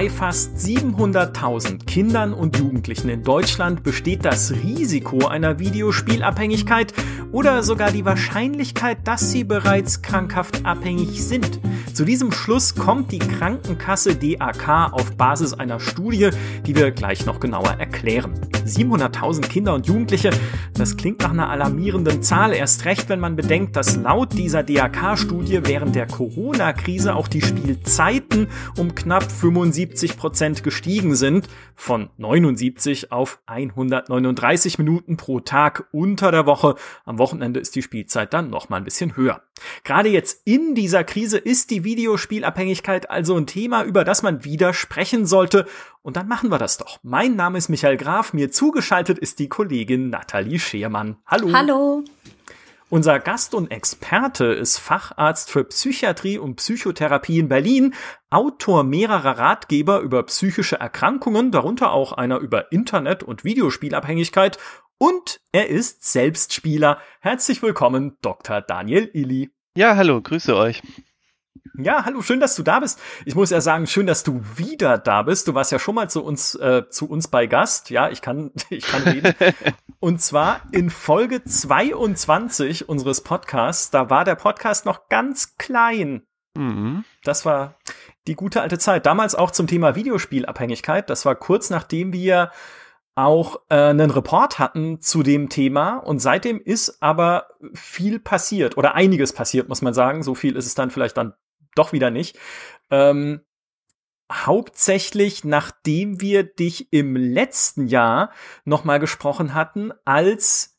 Bei fast 700.000 Kindern und Jugendlichen in Deutschland besteht das Risiko einer Videospielabhängigkeit oder sogar die Wahrscheinlichkeit, dass sie bereits krankhaft abhängig sind. Zu diesem Schluss kommt die Krankenkasse DAK auf Basis einer Studie, die wir gleich noch genauer erklären. 700.000 Kinder und Jugendliche, das klingt nach einer alarmierenden Zahl, erst recht, wenn man bedenkt, dass laut dieser DAK-Studie während der Corona-Krise auch die Spielzeiten um knapp 75 70 Prozent gestiegen sind, von 79 auf 139 Minuten pro Tag unter der Woche. Am Wochenende ist die Spielzeit dann noch mal ein bisschen höher. Gerade jetzt in dieser Krise ist die Videospielabhängigkeit also ein Thema, über das man wieder sprechen sollte. Und dann machen wir das doch. Mein Name ist Michael Graf, mir zugeschaltet ist die Kollegin Nathalie Schermann. Hallo. Hallo. Unser Gast und Experte ist Facharzt für Psychiatrie und Psychotherapie in Berlin, Autor mehrerer Ratgeber über psychische Erkrankungen, darunter auch einer über Internet- und Videospielabhängigkeit und er ist Selbstspieler. Herzlich willkommen, Dr. Daniel Illy. Ja, hallo, grüße euch. Ja, hallo, schön, dass du da bist. Ich muss ja sagen, schön, dass du wieder da bist. Du warst ja schon mal zu uns, äh, zu uns bei Gast. Ja, ich kann, ich kann reden. Und zwar in Folge 22 unseres Podcasts. Da war der Podcast noch ganz klein. Mhm. Das war die gute alte Zeit. Damals auch zum Thema Videospielabhängigkeit. Das war kurz nachdem wir auch äh, einen Report hatten zu dem Thema und seitdem ist aber viel passiert oder einiges passiert, muss man sagen. So viel ist es dann vielleicht dann doch wieder nicht. Ähm, hauptsächlich nachdem wir dich im letzten Jahr noch mal gesprochen hatten, als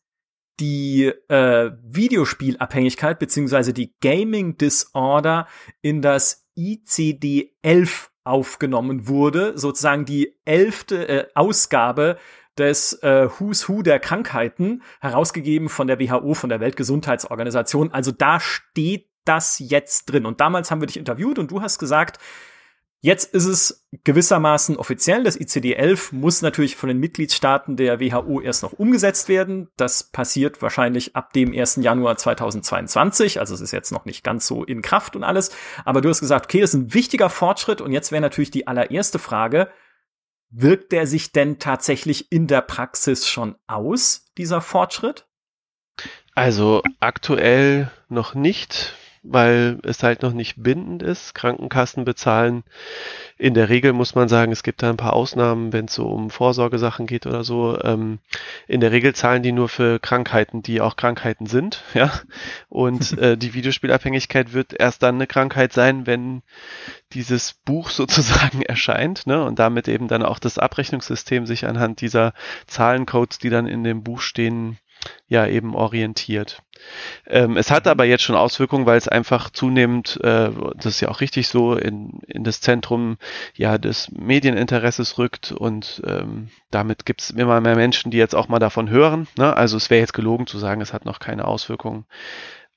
die äh, Videospielabhängigkeit beziehungsweise die Gaming Disorder in das ICD-11 aufgenommen wurde, sozusagen die elfte äh, Ausgabe des äh, Who's Who der Krankheiten, herausgegeben von der WHO, von der Weltgesundheitsorganisation. Also da steht das jetzt drin. Und damals haben wir dich interviewt und du hast gesagt, Jetzt ist es gewissermaßen offiziell. Das ICD-11 muss natürlich von den Mitgliedstaaten der WHO erst noch umgesetzt werden. Das passiert wahrscheinlich ab dem 1. Januar 2022. Also es ist jetzt noch nicht ganz so in Kraft und alles. Aber du hast gesagt, okay, das ist ein wichtiger Fortschritt. Und jetzt wäre natürlich die allererste Frage, wirkt der sich denn tatsächlich in der Praxis schon aus, dieser Fortschritt? Also aktuell noch nicht weil es halt noch nicht bindend ist. Krankenkassen bezahlen in der Regel, muss man sagen, es gibt da ein paar Ausnahmen, wenn es so um Vorsorgesachen geht oder so. Ähm, in der Regel zahlen die nur für Krankheiten, die auch Krankheiten sind, ja. Und äh, die Videospielabhängigkeit wird erst dann eine Krankheit sein, wenn dieses Buch sozusagen erscheint, ne? Und damit eben dann auch das Abrechnungssystem sich anhand dieser Zahlencodes, die dann in dem Buch stehen, ja eben orientiert. Ähm, es hat aber jetzt schon Auswirkungen, weil es einfach zunehmend, äh, das ist ja auch richtig so, in, in das Zentrum ja des Medieninteresses rückt und ähm, damit gibt es immer mehr Menschen, die jetzt auch mal davon hören. Ne? Also es wäre jetzt gelogen zu sagen, es hat noch keine Auswirkungen.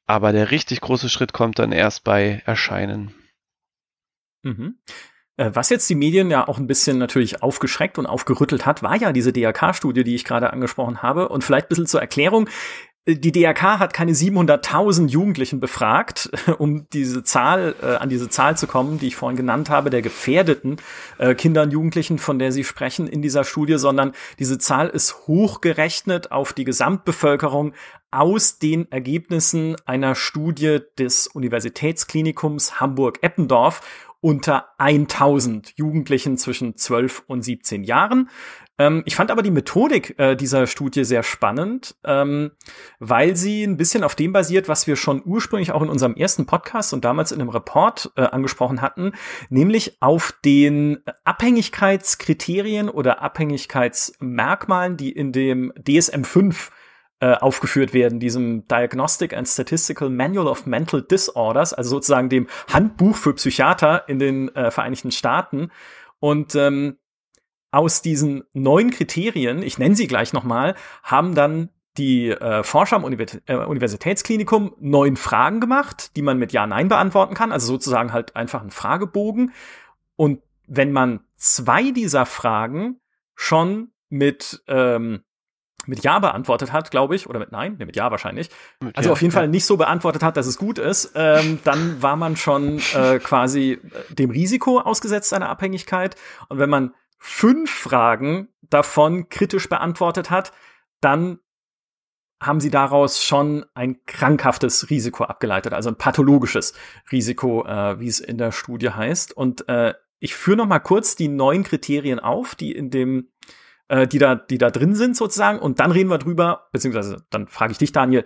Aber der richtig große Schritt kommt dann erst bei Erscheinen. Mhm. Äh, was jetzt die Medien ja auch ein bisschen natürlich aufgeschreckt und aufgerüttelt hat, war ja diese DRK-Studie, die ich gerade angesprochen habe. Und vielleicht ein bisschen zur Erklärung. Äh, die DRK hat keine 700.000 Jugendlichen befragt, um diese Zahl, äh, an diese Zahl zu kommen, die ich vorhin genannt habe, der gefährdeten äh, Kinder und Jugendlichen, von der sie sprechen in dieser Studie, sondern diese Zahl ist hochgerechnet auf die Gesamtbevölkerung aus den Ergebnissen einer Studie des Universitätsklinikums Hamburg-Eppendorf unter 1000 Jugendlichen zwischen 12 und 17 Jahren. Ähm, ich fand aber die Methodik äh, dieser Studie sehr spannend, ähm, weil sie ein bisschen auf dem basiert, was wir schon ursprünglich auch in unserem ersten Podcast und damals in einem Report äh, angesprochen hatten, nämlich auf den Abhängigkeitskriterien oder Abhängigkeitsmerkmalen, die in dem DSM 5 äh, aufgeführt werden, diesem Diagnostic and Statistical Manual of Mental Disorders, also sozusagen dem Handbuch für Psychiater in den äh, Vereinigten Staaten. Und ähm, aus diesen neun Kriterien, ich nenne sie gleich nochmal, haben dann die äh, Forscher am Univers äh, Universitätsklinikum neun Fragen gemacht, die man mit Ja-Nein beantworten kann, also sozusagen halt einfach ein Fragebogen. Und wenn man zwei dieser Fragen schon mit ähm, mit Ja beantwortet hat, glaube ich, oder mit Nein, nee, mit Ja wahrscheinlich. Mit also Ja, auf jeden ja. Fall nicht so beantwortet hat, dass es gut ist, ähm, dann war man schon äh, quasi äh, dem Risiko ausgesetzt einer Abhängigkeit. Und wenn man fünf Fragen davon kritisch beantwortet hat, dann haben sie daraus schon ein krankhaftes Risiko abgeleitet, also ein pathologisches Risiko, äh, wie es in der Studie heißt. Und äh, ich führe noch mal kurz die neuen Kriterien auf, die in dem, äh, die da, die da drin sind sozusagen. Und dann reden wir drüber, beziehungsweise dann frage ich dich, Daniel,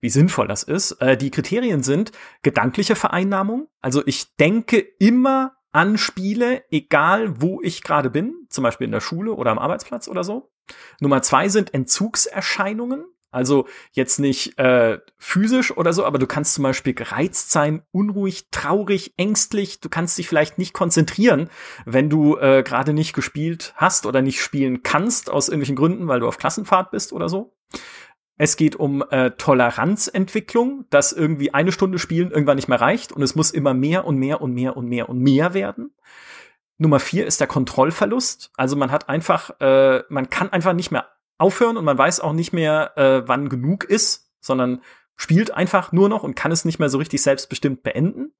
wie sinnvoll das ist. Äh, die Kriterien sind gedankliche Vereinnahmung. Also ich denke immer an Spiele, egal wo ich gerade bin, zum Beispiel in der Schule oder am Arbeitsplatz oder so. Nummer zwei sind Entzugserscheinungen. Also jetzt nicht äh, physisch oder so, aber du kannst zum Beispiel gereizt sein, unruhig, traurig, ängstlich. Du kannst dich vielleicht nicht konzentrieren, wenn du äh, gerade nicht gespielt hast oder nicht spielen kannst aus irgendwelchen Gründen, weil du auf Klassenfahrt bist oder so. Es geht um äh, Toleranzentwicklung, dass irgendwie eine Stunde Spielen irgendwann nicht mehr reicht und es muss immer mehr und mehr und mehr und mehr und mehr werden. Nummer vier ist der Kontrollverlust. Also man hat einfach, äh, man kann einfach nicht mehr aufhören und man weiß auch nicht mehr, äh, wann genug ist, sondern spielt einfach nur noch und kann es nicht mehr so richtig selbstbestimmt beenden.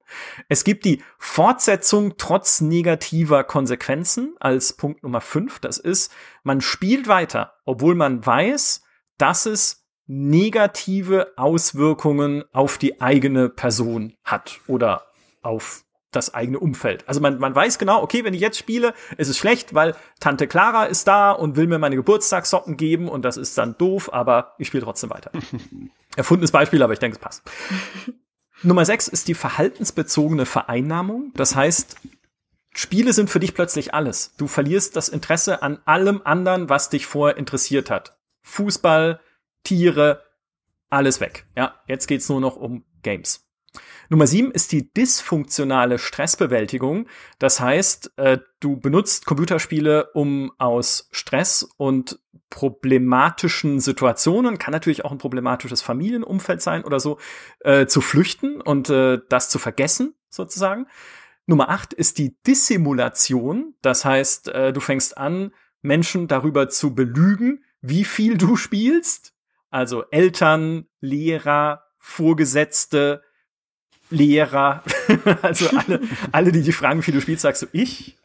Es gibt die Fortsetzung trotz negativer Konsequenzen als Punkt Nummer fünf. Das ist, man spielt weiter, obwohl man weiß, dass es negative Auswirkungen auf die eigene Person hat oder auf das eigene Umfeld. Also man, man weiß genau, okay, wenn ich jetzt spiele, ist es schlecht, weil Tante Clara ist da und will mir meine Geburtstagssocken geben und das ist dann doof, aber ich spiele trotzdem weiter. Erfundenes Beispiel, aber ich denke, es passt. Nummer sechs ist die verhaltensbezogene Vereinnahmung. Das heißt, Spiele sind für dich plötzlich alles. Du verlierst das Interesse an allem anderen, was dich vorher interessiert hat. Fußball, Tiere, alles weg. Ja, jetzt geht's nur noch um Games. Nummer sieben ist die dysfunktionale Stressbewältigung. Das heißt, äh, du benutzt Computerspiele, um aus Stress und problematischen Situationen, kann natürlich auch ein problematisches Familienumfeld sein oder so, äh, zu flüchten und äh, das zu vergessen, sozusagen. Nummer acht ist die Dissimulation. Das heißt, äh, du fängst an, Menschen darüber zu belügen, wie viel du spielst. Also Eltern, Lehrer, Vorgesetzte, Lehrer, also alle, alle, die dich fragen, wie du spielst, sagst du, ich?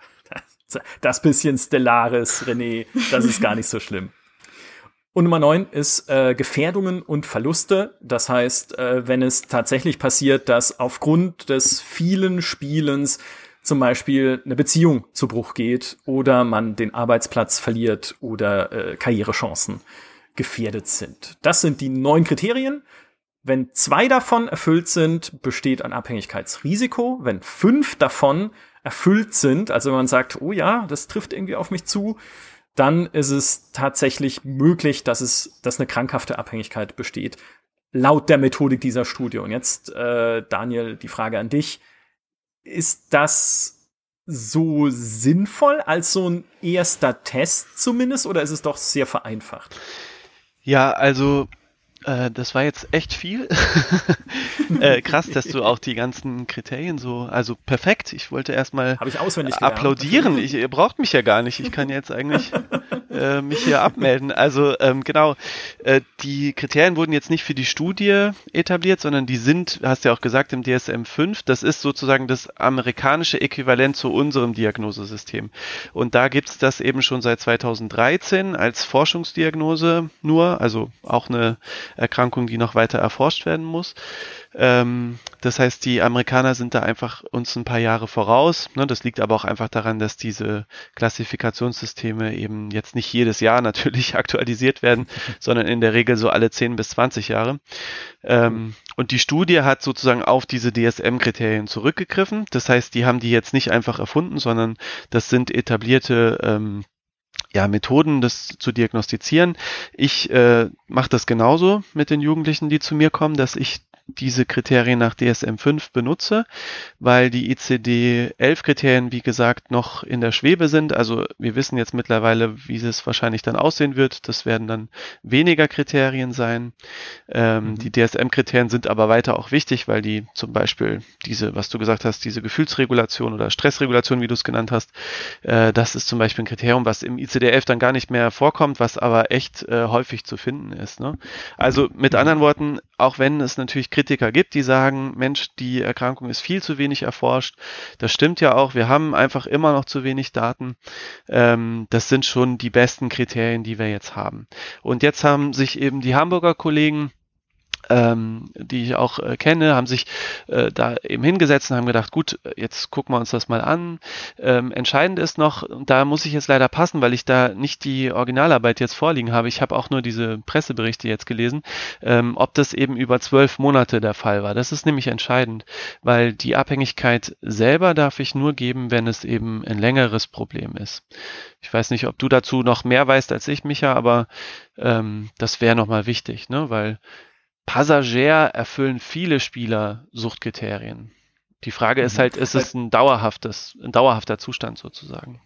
Das, das bisschen Stellaris, René, das ist gar nicht so schlimm. Und Nummer neun ist äh, Gefährdungen und Verluste. Das heißt, äh, wenn es tatsächlich passiert, dass aufgrund des vielen Spielens zum Beispiel eine Beziehung zu Bruch geht oder man den Arbeitsplatz verliert oder äh, Karrierechancen gefährdet sind. Das sind die neun Kriterien. Wenn zwei davon erfüllt sind, besteht ein Abhängigkeitsrisiko. Wenn fünf davon erfüllt sind, also wenn man sagt, oh ja, das trifft irgendwie auf mich zu, dann ist es tatsächlich möglich, dass es, dass eine krankhafte Abhängigkeit besteht. Laut der Methodik dieser Studie. Und jetzt, äh, Daniel, die Frage an dich. Ist das so sinnvoll als so ein erster Test zumindest oder ist es doch sehr vereinfacht? Ja, also äh, das war jetzt echt viel. äh, krass, dass du auch die ganzen Kriterien so, also perfekt. Ich wollte erstmal Habe ich auswendig gelernt. applaudieren. Ich, ihr braucht mich ja gar nicht. Ich kann jetzt eigentlich äh, mich hier abmelden. Also ähm, genau, äh, die Kriterien wurden jetzt nicht für die Studie etabliert, sondern die sind, hast du ja auch gesagt, im DSM 5. Das ist sozusagen das amerikanische Äquivalent zu unserem Diagnosesystem. Und da gibt's das eben schon seit 2013 als Forschungsdiagnose nur, also auch eine Erkrankung, die noch weiter erforscht werden muss. Ähm, das heißt, die Amerikaner sind da einfach uns ein paar Jahre voraus. Ne? Das liegt aber auch einfach daran, dass diese Klassifikationssysteme eben jetzt nicht jedes Jahr natürlich aktualisiert werden, sondern in der Regel so alle 10 bis 20 Jahre. Ähm, und die Studie hat sozusagen auf diese DSM-Kriterien zurückgegriffen. Das heißt, die haben die jetzt nicht einfach erfunden, sondern das sind etablierte ähm, ja, Methoden, das zu diagnostizieren. Ich äh, mache das genauso mit den Jugendlichen, die zu mir kommen, dass ich diese Kriterien nach DSM-5 benutze, weil die ICD-11-Kriterien, wie gesagt, noch in der Schwebe sind. Also wir wissen jetzt mittlerweile, wie es wahrscheinlich dann aussehen wird. Das werden dann weniger Kriterien sein. Ähm, mhm. Die DSM-Kriterien sind aber weiter auch wichtig, weil die zum Beispiel diese, was du gesagt hast, diese Gefühlsregulation oder Stressregulation, wie du es genannt hast, äh, das ist zum Beispiel ein Kriterium, was im ICD-11 dann gar nicht mehr vorkommt, was aber echt äh, häufig zu finden ist. Ne? Also mit mhm. anderen Worten, auch wenn es natürlich Kritiker gibt, die sagen, Mensch, die Erkrankung ist viel zu wenig erforscht. Das stimmt ja auch. Wir haben einfach immer noch zu wenig Daten. Ähm, das sind schon die besten Kriterien, die wir jetzt haben. Und jetzt haben sich eben die Hamburger Kollegen ähm, die ich auch äh, kenne, haben sich äh, da eben hingesetzt und haben gedacht, gut, jetzt gucken wir uns das mal an. Ähm, entscheidend ist noch, und da muss ich jetzt leider passen, weil ich da nicht die Originalarbeit jetzt vorliegen habe, ich habe auch nur diese Presseberichte jetzt gelesen, ähm, ob das eben über zwölf Monate der Fall war. Das ist nämlich entscheidend, weil die Abhängigkeit selber darf ich nur geben, wenn es eben ein längeres Problem ist. Ich weiß nicht, ob du dazu noch mehr weißt als ich, Micha, aber ähm, das wäre nochmal wichtig, ne? weil Passagier erfüllen viele Spieler Suchtkriterien. Die Frage ist mhm. halt, ist es ein dauerhaftes, ein dauerhafter Zustand sozusagen?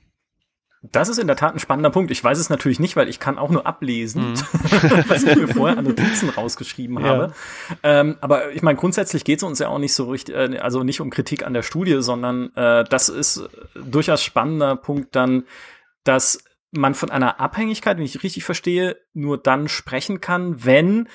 Das ist in der Tat ein spannender Punkt. Ich weiß es natürlich nicht, weil ich kann auch nur ablesen, mhm. was ich mir vorher an Notizen rausgeschrieben ja. habe. Ähm, aber ich meine, grundsätzlich geht es uns ja auch nicht so richtig, äh, also nicht um Kritik an der Studie, sondern äh, das ist durchaus spannender Punkt dann, dass man von einer Abhängigkeit, wenn ich richtig verstehe, nur dann sprechen kann, wenn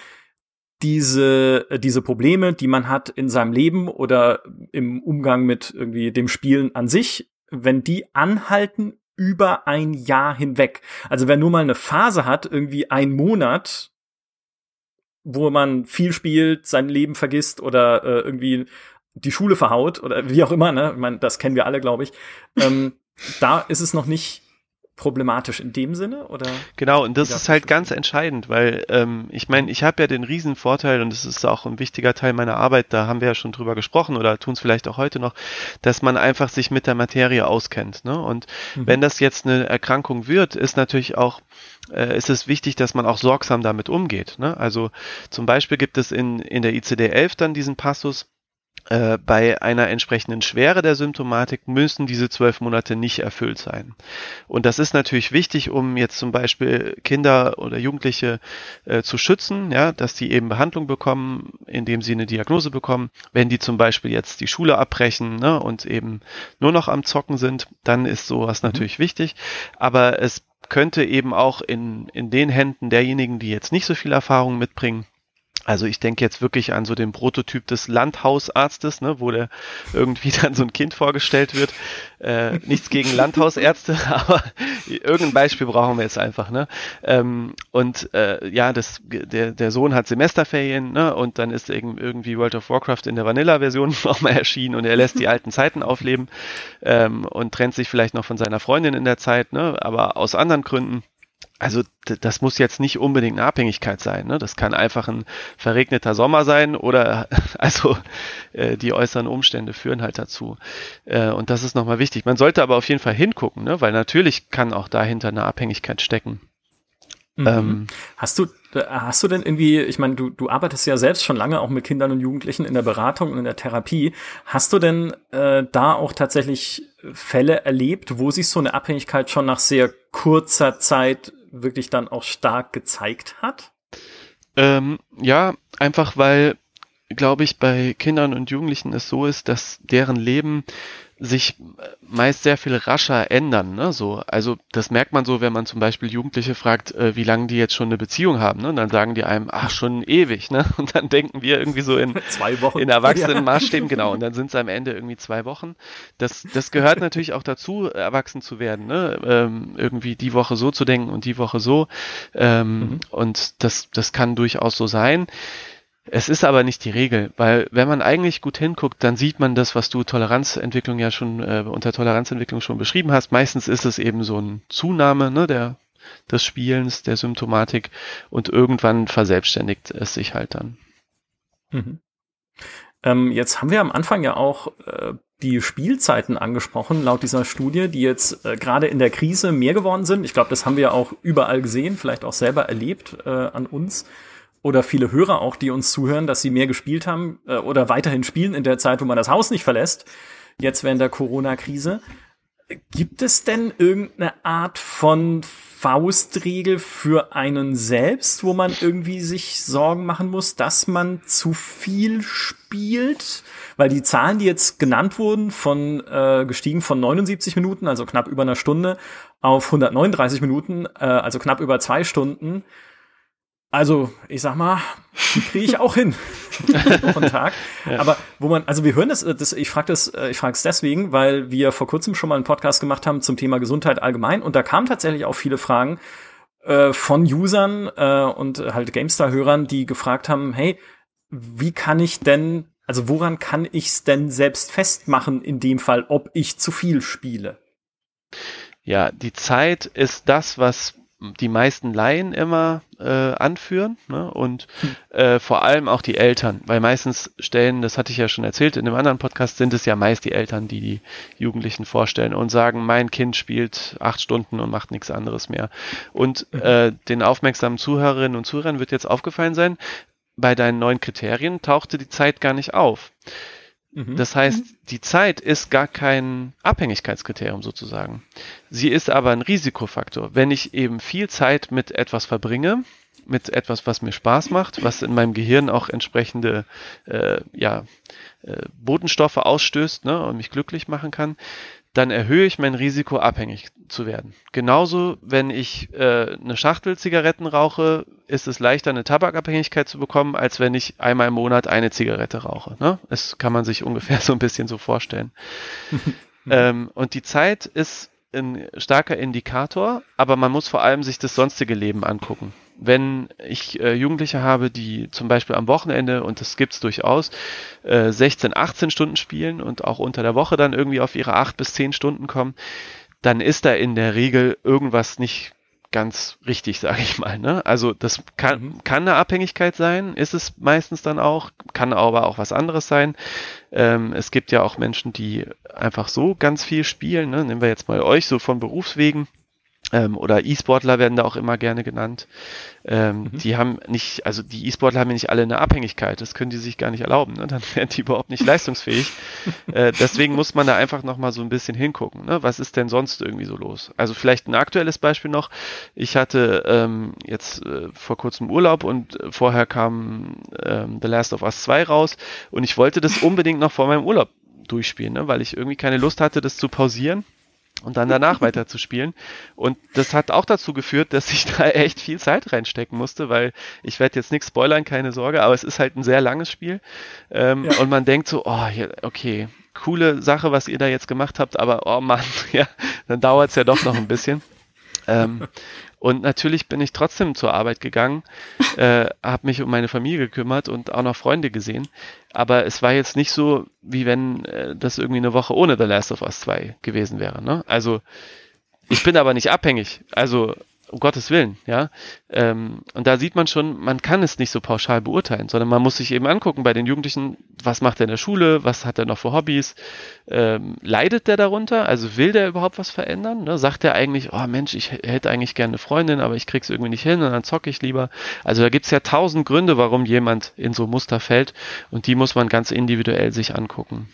diese, äh, diese Probleme, die man hat in seinem Leben oder im Umgang mit irgendwie dem Spielen an sich, wenn die anhalten über ein Jahr hinweg. Also wer nur mal eine Phase hat, irgendwie ein Monat, wo man viel spielt, sein Leben vergisst oder äh, irgendwie die Schule verhaut oder wie auch immer, ne? Ich meine, das kennen wir alle, glaube ich. Ähm, da ist es noch nicht problematisch in dem Sinne oder? Genau, und das ist halt ganz entscheidend, weil ähm, ich meine, ich habe ja den riesen Vorteil und das ist auch ein wichtiger Teil meiner Arbeit, da haben wir ja schon drüber gesprochen oder tun es vielleicht auch heute noch, dass man einfach sich mit der Materie auskennt. Ne? Und mhm. wenn das jetzt eine Erkrankung wird, ist natürlich auch äh, ist es wichtig, dass man auch sorgsam damit umgeht. Ne? Also zum Beispiel gibt es in, in der ICD-11 dann diesen Passus, äh, bei einer entsprechenden Schwere der Symptomatik müssen diese zwölf Monate nicht erfüllt sein. Und das ist natürlich wichtig, um jetzt zum Beispiel Kinder oder Jugendliche äh, zu schützen, ja, dass die eben Behandlung bekommen, indem sie eine Diagnose bekommen. Wenn die zum Beispiel jetzt die Schule abbrechen ne, und eben nur noch am Zocken sind, dann ist sowas mhm. natürlich wichtig. Aber es könnte eben auch in, in den Händen derjenigen, die jetzt nicht so viel Erfahrung mitbringen, also ich denke jetzt wirklich an so den Prototyp des Landhausarztes, ne, wo der irgendwie dann so ein Kind vorgestellt wird. Äh, nichts gegen Landhausärzte, aber irgendein Beispiel brauchen wir jetzt einfach. Ne? Ähm, und äh, ja, das, der, der Sohn hat Semesterferien ne, und dann ist irgendwie World of Warcraft in der Vanilla-Version nochmal erschienen und er lässt die alten Zeiten aufleben ähm, und trennt sich vielleicht noch von seiner Freundin in der Zeit, ne, aber aus anderen Gründen also das muss jetzt nicht unbedingt eine Abhängigkeit sein. Ne? Das kann einfach ein verregneter Sommer sein oder also äh, die äußeren Umstände führen halt dazu. Äh, und das ist nochmal wichtig. Man sollte aber auf jeden Fall hingucken, ne? weil natürlich kann auch dahinter eine Abhängigkeit stecken. Mhm. Ähm, hast du hast du denn irgendwie, ich meine, du, du arbeitest ja selbst schon lange auch mit Kindern und Jugendlichen in der Beratung und in der Therapie. Hast du denn äh, da auch tatsächlich Fälle erlebt, wo sich so eine Abhängigkeit schon nach sehr kurzer Zeit wirklich dann auch stark gezeigt hat? Ähm, ja, einfach weil, glaube ich, bei Kindern und Jugendlichen es so ist, dass deren Leben sich meist sehr viel rascher ändern. Ne? So, also das merkt man so, wenn man zum Beispiel Jugendliche fragt, äh, wie lange die jetzt schon eine Beziehung haben. Ne? Und dann sagen die einem, ach schon ewig. Ne? Und dann denken wir irgendwie so in zwei Wochen in erwachsenen Maßstäben genau. Und dann sind es am Ende irgendwie zwei Wochen. Das, das gehört natürlich auch dazu, erwachsen zu werden. Ne? Ähm, irgendwie die Woche so zu denken und die Woche so. Ähm, mhm. Und das, das kann durchaus so sein. Es ist aber nicht die Regel, weil wenn man eigentlich gut hinguckt, dann sieht man das, was du Toleranzentwicklung ja schon äh, unter Toleranzentwicklung schon beschrieben hast. Meistens ist es eben so ein Zunahme ne, der, des Spielens, der Symptomatik und irgendwann verselbstständigt es sich halt dann. Mhm. Ähm, jetzt haben wir am Anfang ja auch äh, die Spielzeiten angesprochen, laut dieser Studie, die jetzt äh, gerade in der Krise mehr geworden sind. Ich glaube, das haben wir auch überall gesehen, vielleicht auch selber erlebt äh, an uns. Oder viele Hörer auch, die uns zuhören, dass sie mehr gespielt haben äh, oder weiterhin spielen in der Zeit, wo man das Haus nicht verlässt, jetzt während der Corona-Krise. Gibt es denn irgendeine Art von Faustregel für einen selbst, wo man irgendwie sich Sorgen machen muss, dass man zu viel spielt? Weil die Zahlen, die jetzt genannt wurden, von äh, gestiegen von 79 Minuten, also knapp über einer Stunde, auf 139 Minuten, äh, also knapp über zwei Stunden, also, ich sag mal, die kriege ich auch hin. Wochen Tag. Ja. Aber wo man, also wir hören das, das ich frage das, äh, ich frage es deswegen, weil wir vor kurzem schon mal einen Podcast gemacht haben zum Thema Gesundheit allgemein und da kamen tatsächlich auch viele Fragen äh, von Usern äh, und halt GameStar-Hörern, die gefragt haben, hey, wie kann ich denn, also woran kann ich es denn selbst festmachen in dem Fall, ob ich zu viel spiele? Ja, die Zeit ist das, was die meisten Laien immer äh, anführen ne? und äh, vor allem auch die Eltern, weil meistens stellen, das hatte ich ja schon erzählt in einem anderen Podcast, sind es ja meist die Eltern, die die Jugendlichen vorstellen und sagen, mein Kind spielt acht Stunden und macht nichts anderes mehr. Und mhm. äh, den aufmerksamen Zuhörerinnen und Zuhörern wird jetzt aufgefallen sein, bei deinen neuen Kriterien tauchte die Zeit gar nicht auf. Mhm. Das heißt, mhm. die Zeit ist gar kein Abhängigkeitskriterium sozusagen. Sie ist aber ein Risikofaktor. Wenn ich eben viel Zeit mit etwas verbringe, mit etwas, was mir Spaß macht, was in meinem Gehirn auch entsprechende äh, ja, äh, Botenstoffe ausstößt ne, und mich glücklich machen kann, dann erhöhe ich mein Risiko, abhängig zu werden. Genauso, wenn ich äh, eine Schachtel Zigaretten rauche, ist es leichter, eine Tabakabhängigkeit zu bekommen, als wenn ich einmal im Monat eine Zigarette rauche. Ne? Das kann man sich ungefähr so ein bisschen so vorstellen. ähm, und die Zeit ist ein starker Indikator, aber man muss vor allem sich das sonstige Leben angucken wenn ich äh, Jugendliche habe, die zum Beispiel am Wochenende, und das gibt's durchaus, äh, 16, 18 Stunden spielen und auch unter der Woche dann irgendwie auf ihre 8 bis 10 Stunden kommen, dann ist da in der Regel irgendwas nicht ganz richtig, sage ich mal. Ne? Also das kann, mhm. kann eine Abhängigkeit sein, ist es meistens dann auch, kann aber auch was anderes sein. Ähm, es gibt ja auch Menschen, die einfach so ganz viel spielen. Ne? Nehmen wir jetzt mal euch so von Berufswegen ähm, oder E-Sportler werden da auch immer gerne genannt. Ähm, mhm. Die haben nicht, also die E-Sportler haben ja nicht alle eine Abhängigkeit, das können die sich gar nicht erlauben, ne? dann werden die überhaupt nicht leistungsfähig. äh, deswegen muss man da einfach nochmal so ein bisschen hingucken, ne? was ist denn sonst irgendwie so los? Also vielleicht ein aktuelles Beispiel noch, ich hatte ähm, jetzt äh, vor kurzem Urlaub und vorher kam ähm, The Last of Us 2 raus und ich wollte das unbedingt noch vor meinem Urlaub durchspielen, ne? weil ich irgendwie keine Lust hatte, das zu pausieren und dann danach weiter zu spielen. Und das hat auch dazu geführt, dass ich da echt viel Zeit reinstecken musste, weil ich werde jetzt nichts spoilern, keine Sorge, aber es ist halt ein sehr langes Spiel. Ähm, ja. Und man denkt so, oh, okay, coole Sache, was ihr da jetzt gemacht habt, aber oh Mann, ja, dann dauert es ja doch noch ein bisschen. ähm, und natürlich bin ich trotzdem zur Arbeit gegangen, äh, habe mich um meine Familie gekümmert und auch noch Freunde gesehen. Aber es war jetzt nicht so, wie wenn äh, das irgendwie eine Woche ohne The Last of Us 2 gewesen wäre. Ne? Also ich bin aber nicht abhängig. Also um Gottes Willen, ja. Ähm, und da sieht man schon, man kann es nicht so pauschal beurteilen, sondern man muss sich eben angucken bei den Jugendlichen, was macht er in der Schule, was hat er noch für Hobbys, ähm, leidet der darunter, also will der überhaupt was verändern? Ne? Sagt er eigentlich, oh Mensch, ich hätte eigentlich gerne eine Freundin, aber ich krieg's irgendwie nicht hin und dann zocke ich lieber. Also da gibt's ja tausend Gründe, warum jemand in so Muster fällt und die muss man ganz individuell sich angucken.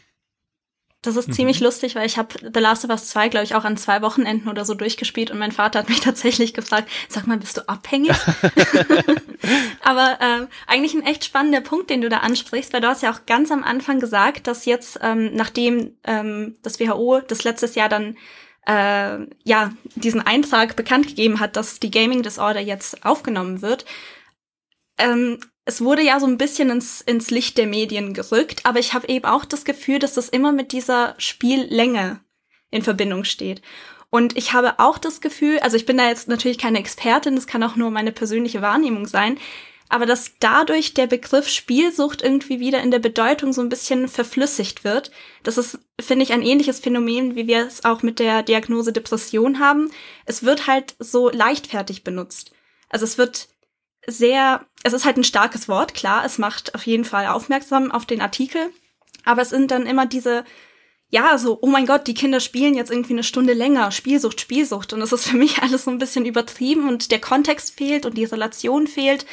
Das ist mhm. ziemlich lustig, weil ich habe The Last of Us 2, glaube ich, auch an zwei Wochenenden oder so durchgespielt und mein Vater hat mich tatsächlich gefragt, sag mal, bist du abhängig? Aber äh, eigentlich ein echt spannender Punkt, den du da ansprichst, weil du hast ja auch ganz am Anfang gesagt, dass jetzt, ähm, nachdem ähm, das WHO das letztes Jahr dann äh, ja diesen Eintrag bekannt gegeben hat, dass die Gaming Disorder jetzt aufgenommen wird, ähm, es wurde ja so ein bisschen ins, ins Licht der Medien gerückt, aber ich habe eben auch das Gefühl, dass das immer mit dieser Spiellänge in Verbindung steht. Und ich habe auch das Gefühl, also ich bin da jetzt natürlich keine Expertin, das kann auch nur meine persönliche Wahrnehmung sein, aber dass dadurch der Begriff Spielsucht irgendwie wieder in der Bedeutung so ein bisschen verflüssigt wird. Das ist, finde ich, ein ähnliches Phänomen, wie wir es auch mit der Diagnose Depression haben. Es wird halt so leichtfertig benutzt. Also es wird sehr, es ist halt ein starkes Wort, klar, es macht auf jeden Fall aufmerksam auf den Artikel, aber es sind dann immer diese, ja, so, oh mein Gott, die Kinder spielen jetzt irgendwie eine Stunde länger, Spielsucht, Spielsucht. Und das ist für mich alles so ein bisschen übertrieben und der Kontext fehlt und die Relation fehlt.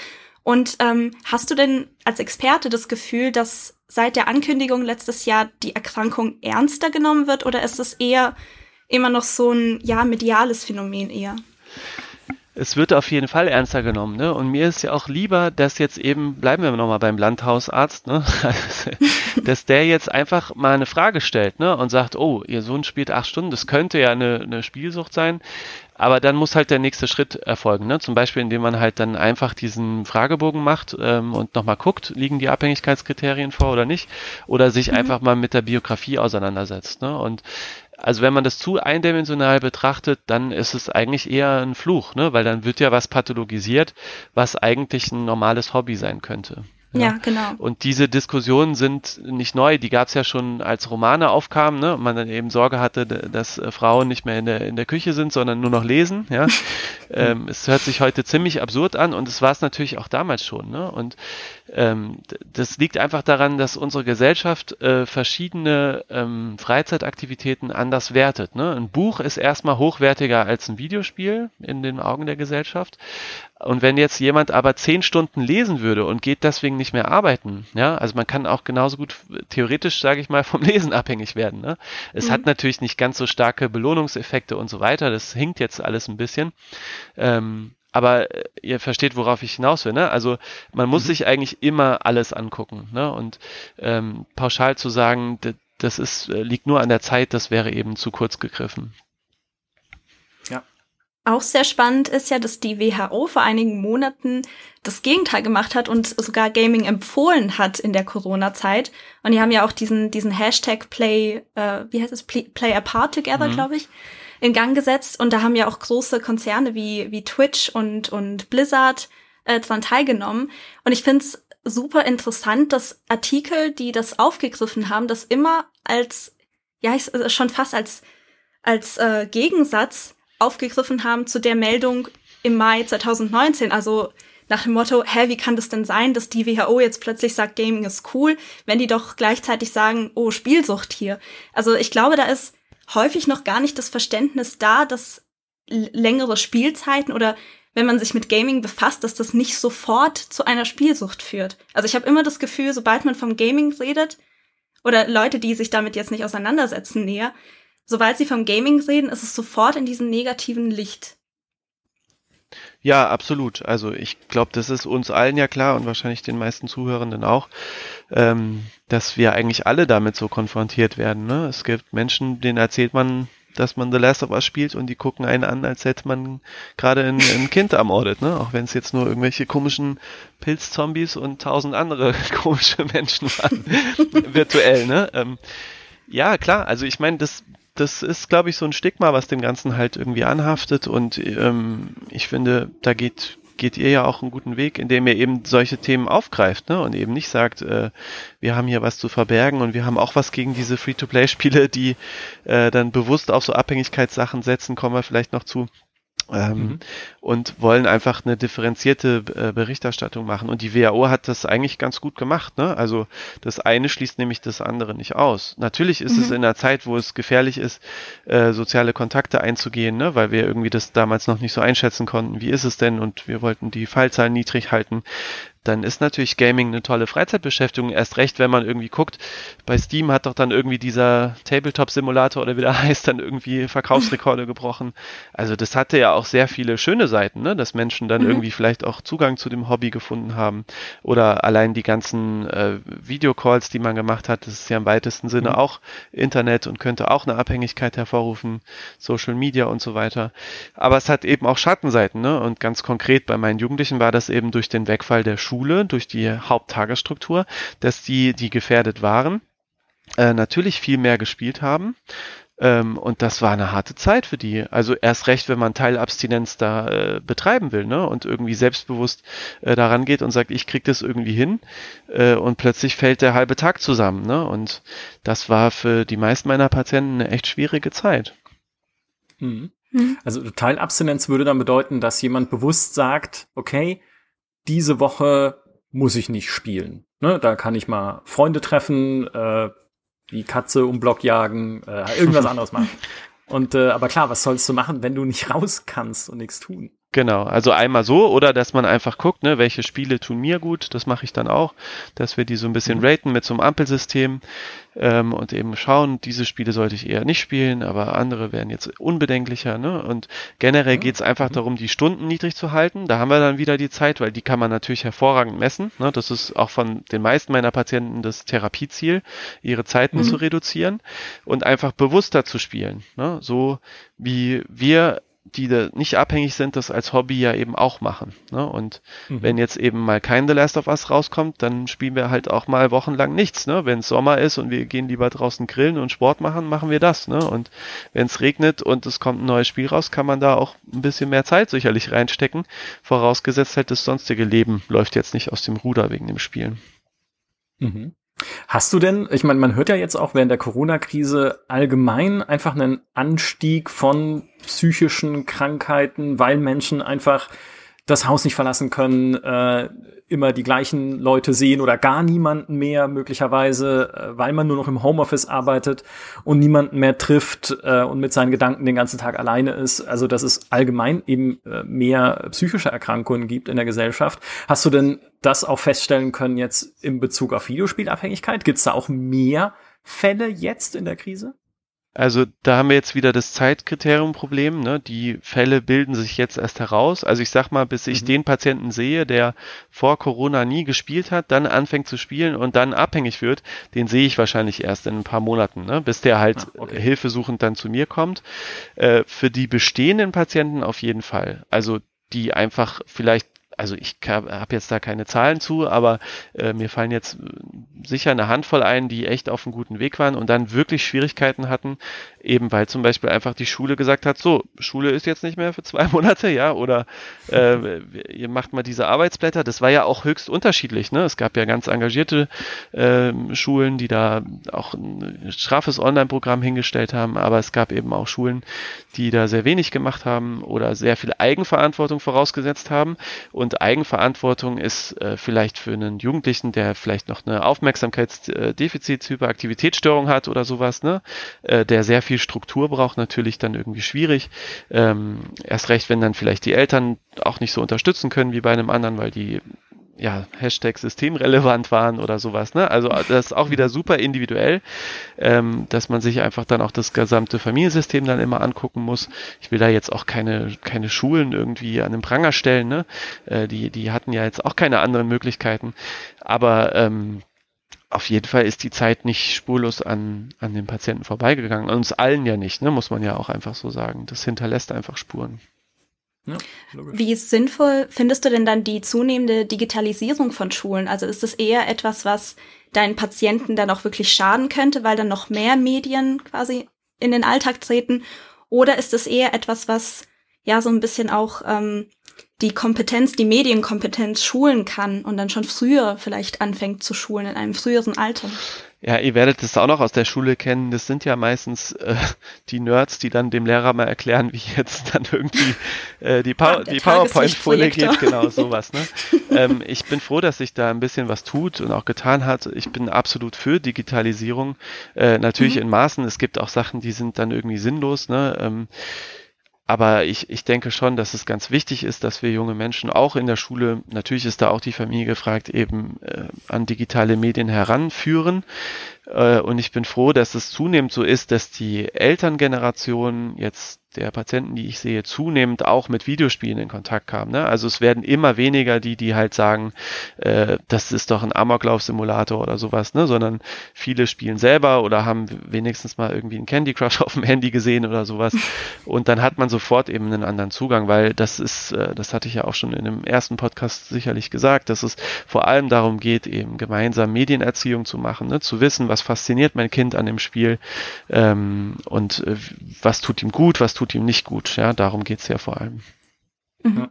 Und ähm, hast du denn als Experte das Gefühl, dass seit der Ankündigung letztes Jahr die Erkrankung ernster genommen wird oder ist es eher immer noch so ein ja mediales Phänomen eher? Es wird auf jeden Fall ernster genommen. Ne? Und mir ist ja auch lieber, dass jetzt eben, bleiben wir nochmal beim Landhausarzt, ne? dass der jetzt einfach mal eine Frage stellt ne? und sagt, oh, ihr Sohn spielt acht Stunden, das könnte ja eine, eine Spielsucht sein. Aber dann muss halt der nächste Schritt erfolgen. Ne? Zum Beispiel, indem man halt dann einfach diesen Fragebogen macht ähm, und nochmal guckt, liegen die Abhängigkeitskriterien vor oder nicht. Oder sich mhm. einfach mal mit der Biografie auseinandersetzt. Ne? Und also wenn man das zu eindimensional betrachtet, dann ist es eigentlich eher ein Fluch, ne? weil dann wird ja was pathologisiert, was eigentlich ein normales Hobby sein könnte. Ja, ja genau. Und diese Diskussionen sind nicht neu, die gab es ja schon, als Romane aufkamen, ne? und man dann eben Sorge hatte, dass äh, Frauen nicht mehr in der, in der Küche sind, sondern nur noch lesen. Ja? ähm, es hört sich heute ziemlich absurd an und es war es natürlich auch damals schon. Ne? Und ähm, das liegt einfach daran, dass unsere Gesellschaft äh, verschiedene ähm, Freizeitaktivitäten anders wertet. Ne? Ein Buch ist erstmal hochwertiger als ein Videospiel in den Augen der Gesellschaft. Und wenn jetzt jemand aber zehn Stunden lesen würde und geht deswegen nicht mehr arbeiten, ja, also man kann auch genauso gut theoretisch, sage ich mal, vom Lesen abhängig werden. Ne? Es mhm. hat natürlich nicht ganz so starke Belohnungseffekte und so weiter. Das hinkt jetzt alles ein bisschen. Ähm, aber äh, ihr versteht, worauf ich hinaus will. Ne? Also man muss mhm. sich eigentlich immer alles angucken. Ne? Und ähm, pauschal zu sagen, das ist, äh, liegt nur an der Zeit, das wäre eben zu kurz gegriffen. Auch sehr spannend ist ja, dass die WHO vor einigen Monaten das Gegenteil gemacht hat und sogar Gaming empfohlen hat in der Corona-Zeit. Und die haben ja auch diesen, diesen Hashtag Play, äh, wie heißt es, Play, Play Apart Together, mhm. glaube ich, in Gang gesetzt. Und da haben ja auch große Konzerne wie, wie Twitch und, und Blizzard äh, dran teilgenommen. Und ich finde es super interessant, dass Artikel, die das aufgegriffen haben, das immer als, ja, ich, äh, schon fast als, als äh, Gegensatz aufgegriffen haben zu der Meldung im Mai 2019. Also nach dem Motto, hä, wie kann das denn sein, dass die WHO jetzt plötzlich sagt, Gaming ist cool, wenn die doch gleichzeitig sagen, oh, Spielsucht hier. Also ich glaube, da ist häufig noch gar nicht das Verständnis da, dass längere Spielzeiten oder wenn man sich mit Gaming befasst, dass das nicht sofort zu einer Spielsucht führt. Also ich habe immer das Gefühl, sobald man vom Gaming redet oder Leute, die sich damit jetzt nicht auseinandersetzen näher, sobald sie vom Gaming reden, ist es sofort in diesem negativen Licht. Ja, absolut. Also ich glaube, das ist uns allen ja klar und wahrscheinlich den meisten Zuhörenden auch, ähm, dass wir eigentlich alle damit so konfrontiert werden. Ne? Es gibt Menschen, denen erzählt man, dass man The Last of Us spielt und die gucken einen an, als hätte man gerade ein, ein Kind ermordet, ne? Auch wenn es jetzt nur irgendwelche komischen Pilzzombies und tausend andere komische Menschen waren, virtuell, ne? Ähm, ja, klar, also ich meine, das das ist, glaube ich, so ein Stigma, was dem Ganzen halt irgendwie anhaftet. Und ähm, ich finde, da geht geht ihr ja auch einen guten Weg, indem ihr eben solche Themen aufgreift ne? und eben nicht sagt, äh, wir haben hier was zu verbergen und wir haben auch was gegen diese Free-to-Play-Spiele, die äh, dann bewusst auf so Abhängigkeitssachen setzen, kommen wir vielleicht noch zu ähm, mhm. und wollen einfach eine differenzierte äh, Berichterstattung machen. Und die WHO hat das eigentlich ganz gut gemacht. Ne? Also das eine schließt nämlich das andere nicht aus. Natürlich ist mhm. es in einer Zeit, wo es gefährlich ist, äh, soziale Kontakte einzugehen, ne? weil wir irgendwie das damals noch nicht so einschätzen konnten. Wie ist es denn? Und wir wollten die Fallzahlen niedrig halten dann ist natürlich Gaming eine tolle Freizeitbeschäftigung. Erst recht, wenn man irgendwie guckt, bei Steam hat doch dann irgendwie dieser Tabletop-Simulator oder wie der heißt, dann irgendwie Verkaufsrekorde gebrochen. Also das hatte ja auch sehr viele schöne Seiten, ne? dass Menschen dann mhm. irgendwie vielleicht auch Zugang zu dem Hobby gefunden haben. Oder allein die ganzen äh, Videocalls, die man gemacht hat, das ist ja im weitesten Sinne mhm. auch Internet und könnte auch eine Abhängigkeit hervorrufen, Social Media und so weiter. Aber es hat eben auch Schattenseiten, ne? Und ganz konkret bei meinen Jugendlichen war das eben durch den Wegfall der Schule Schule durch die Haupttagesstruktur, dass die, die gefährdet waren, äh, natürlich viel mehr gespielt haben. Ähm, und das war eine harte Zeit für die. Also erst recht, wenn man Teilabstinenz da äh, betreiben will, ne? Und irgendwie selbstbewusst äh, daran geht und sagt, ich krieg das irgendwie hin. Äh, und plötzlich fällt der halbe Tag zusammen, ne? Und das war für die meisten meiner Patienten eine echt schwierige Zeit. Mhm. mhm. Also Teilabstinenz würde dann bedeuten, dass jemand bewusst sagt, okay, diese Woche muss ich nicht spielen. Ne? Da kann ich mal Freunde treffen, äh, die Katze um Block jagen, äh, irgendwas anderes machen. Und äh, aber klar, was sollst du machen, wenn du nicht raus kannst und nichts tun? Genau, also einmal so oder dass man einfach guckt, ne, welche Spiele tun mir gut, das mache ich dann auch, dass wir die so ein bisschen mhm. raten mit so einem Ampelsystem ähm, und eben schauen, diese Spiele sollte ich eher nicht spielen, aber andere werden jetzt unbedenklicher. Ne? Und generell mhm. geht es einfach mhm. darum, die Stunden niedrig zu halten. Da haben wir dann wieder die Zeit, weil die kann man natürlich hervorragend messen. Ne? Das ist auch von den meisten meiner Patienten das Therapieziel, ihre Zeiten mhm. zu reduzieren und einfach bewusster zu spielen. Ne? So wie wir die da nicht abhängig sind, das als Hobby ja eben auch machen. Ne? Und mhm. wenn jetzt eben mal kein The Last of Us rauskommt, dann spielen wir halt auch mal wochenlang nichts. Ne? Wenn es Sommer ist und wir gehen lieber draußen grillen und Sport machen, machen wir das. Ne? Und wenn es regnet und es kommt ein neues Spiel raus, kann man da auch ein bisschen mehr Zeit sicherlich reinstecken. Vorausgesetzt halt das sonstige Leben läuft jetzt nicht aus dem Ruder wegen dem Spielen. Mhm. Hast du denn, ich meine, man hört ja jetzt auch während der Corona-Krise allgemein einfach einen Anstieg von psychischen Krankheiten, weil Menschen einfach das Haus nicht verlassen können, äh, immer die gleichen Leute sehen oder gar niemanden mehr möglicherweise, äh, weil man nur noch im Homeoffice arbeitet und niemanden mehr trifft äh, und mit seinen Gedanken den ganzen Tag alleine ist. Also dass es allgemein eben äh, mehr psychische Erkrankungen gibt in der Gesellschaft. Hast du denn das auch feststellen können jetzt in Bezug auf Videospielabhängigkeit? Gibt es da auch mehr Fälle jetzt in der Krise? Also da haben wir jetzt wieder das Zeitkriterium-Problem. Ne? Die Fälle bilden sich jetzt erst heraus. Also ich sag mal, bis ich mhm. den Patienten sehe, der vor Corona nie gespielt hat, dann anfängt zu spielen und dann abhängig wird, den sehe ich wahrscheinlich erst in ein paar Monaten, ne? bis der halt ah, okay. hilfesuchend dann zu mir kommt. Äh, für die bestehenden Patienten auf jeden Fall. Also die einfach vielleicht also ich habe jetzt da keine Zahlen zu, aber äh, mir fallen jetzt äh, sicher eine Handvoll ein, die echt auf einem guten Weg waren und dann wirklich Schwierigkeiten hatten, eben weil zum Beispiel einfach die Schule gesagt hat, so, Schule ist jetzt nicht mehr für zwei Monate, ja, oder äh, ihr macht mal diese Arbeitsblätter. Das war ja auch höchst unterschiedlich. Ne? Es gab ja ganz engagierte äh, Schulen, die da auch ein straffes Online-Programm hingestellt haben, aber es gab eben auch Schulen, die da sehr wenig gemacht haben oder sehr viel Eigenverantwortung vorausgesetzt haben und und Eigenverantwortung ist äh, vielleicht für einen Jugendlichen, der vielleicht noch eine Aufmerksamkeitsdefizit, Hyperaktivitätsstörung hat oder sowas, ne, äh, der sehr viel Struktur braucht, natürlich dann irgendwie schwierig. Ähm, erst recht, wenn dann vielleicht die Eltern auch nicht so unterstützen können wie bei einem anderen, weil die ja, Hashtag systemrelevant waren oder sowas. Ne? Also das ist auch wieder super individuell, ähm, dass man sich einfach dann auch das gesamte Familiensystem dann immer angucken muss. Ich will da jetzt auch keine, keine Schulen irgendwie an den Pranger stellen. Ne? Äh, die, die hatten ja jetzt auch keine anderen Möglichkeiten. Aber ähm, auf jeden Fall ist die Zeit nicht spurlos an, an den Patienten vorbeigegangen. Uns allen ja nicht, ne? muss man ja auch einfach so sagen. Das hinterlässt einfach Spuren. Ja, Wie sinnvoll findest du denn dann die zunehmende Digitalisierung von Schulen? Also ist es eher etwas, was deinen Patienten dann auch wirklich schaden könnte, weil dann noch mehr Medien quasi in den Alltag treten? Oder ist es eher etwas, was ja so ein bisschen auch ähm, die Kompetenz, die Medienkompetenz schulen kann und dann schon früher vielleicht anfängt zu schulen, in einem früheren Alter? Ja, ihr werdet es auch noch aus der Schule kennen. Das sind ja meistens äh, die Nerds, die dann dem Lehrer mal erklären, wie jetzt dann irgendwie äh, die, Power, die PowerPoint-Folie geht. Genau, sowas. Ne? ähm, ich bin froh, dass sich da ein bisschen was tut und auch getan hat. Ich bin absolut für Digitalisierung. Äh, natürlich mhm. in Maßen. Es gibt auch Sachen, die sind dann irgendwie sinnlos. Ne? Ähm, aber ich, ich denke schon, dass es ganz wichtig ist, dass wir junge Menschen auch in der Schule, natürlich ist da auch die Familie gefragt, eben äh, an digitale Medien heranführen. Äh, und ich bin froh, dass es zunehmend so ist, dass die Elterngeneration jetzt der Patienten, die ich sehe, zunehmend auch mit Videospielen in Kontakt kamen. Ne? Also es werden immer weniger die, die halt sagen, äh, das ist doch ein Amoklauf-Simulator oder sowas, ne? sondern viele spielen selber oder haben wenigstens mal irgendwie einen Candy Crush auf dem Handy gesehen oder sowas. Und dann hat man sofort eben einen anderen Zugang, weil das ist, äh, das hatte ich ja auch schon in dem ersten Podcast sicherlich gesagt, dass es vor allem darum geht, eben gemeinsam Medienerziehung zu machen, ne? zu wissen, was fasziniert mein Kind an dem Spiel ähm, und äh, was tut ihm gut, was tut ihm nicht gut. Ja, darum geht's ja vor allem. Mhm.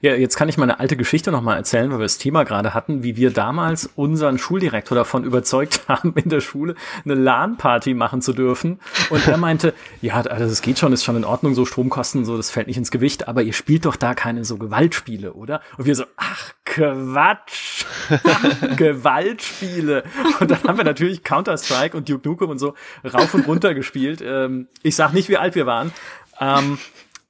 Ja, jetzt kann ich mal eine alte Geschichte nochmal erzählen, weil wir das Thema gerade hatten, wie wir damals unseren Schuldirektor davon überzeugt haben, in der Schule eine LAN-Party machen zu dürfen. Und er meinte, ja, also es geht schon, ist schon in Ordnung, so Stromkosten, so, das fällt nicht ins Gewicht, aber ihr spielt doch da keine so Gewaltspiele, oder? Und wir so, ach Quatsch, Gewaltspiele. Und dann haben wir natürlich Counter-Strike und Duke Nukem und so rauf und runter gespielt. Ähm, ich sag nicht, wie alt wir waren. Ähm,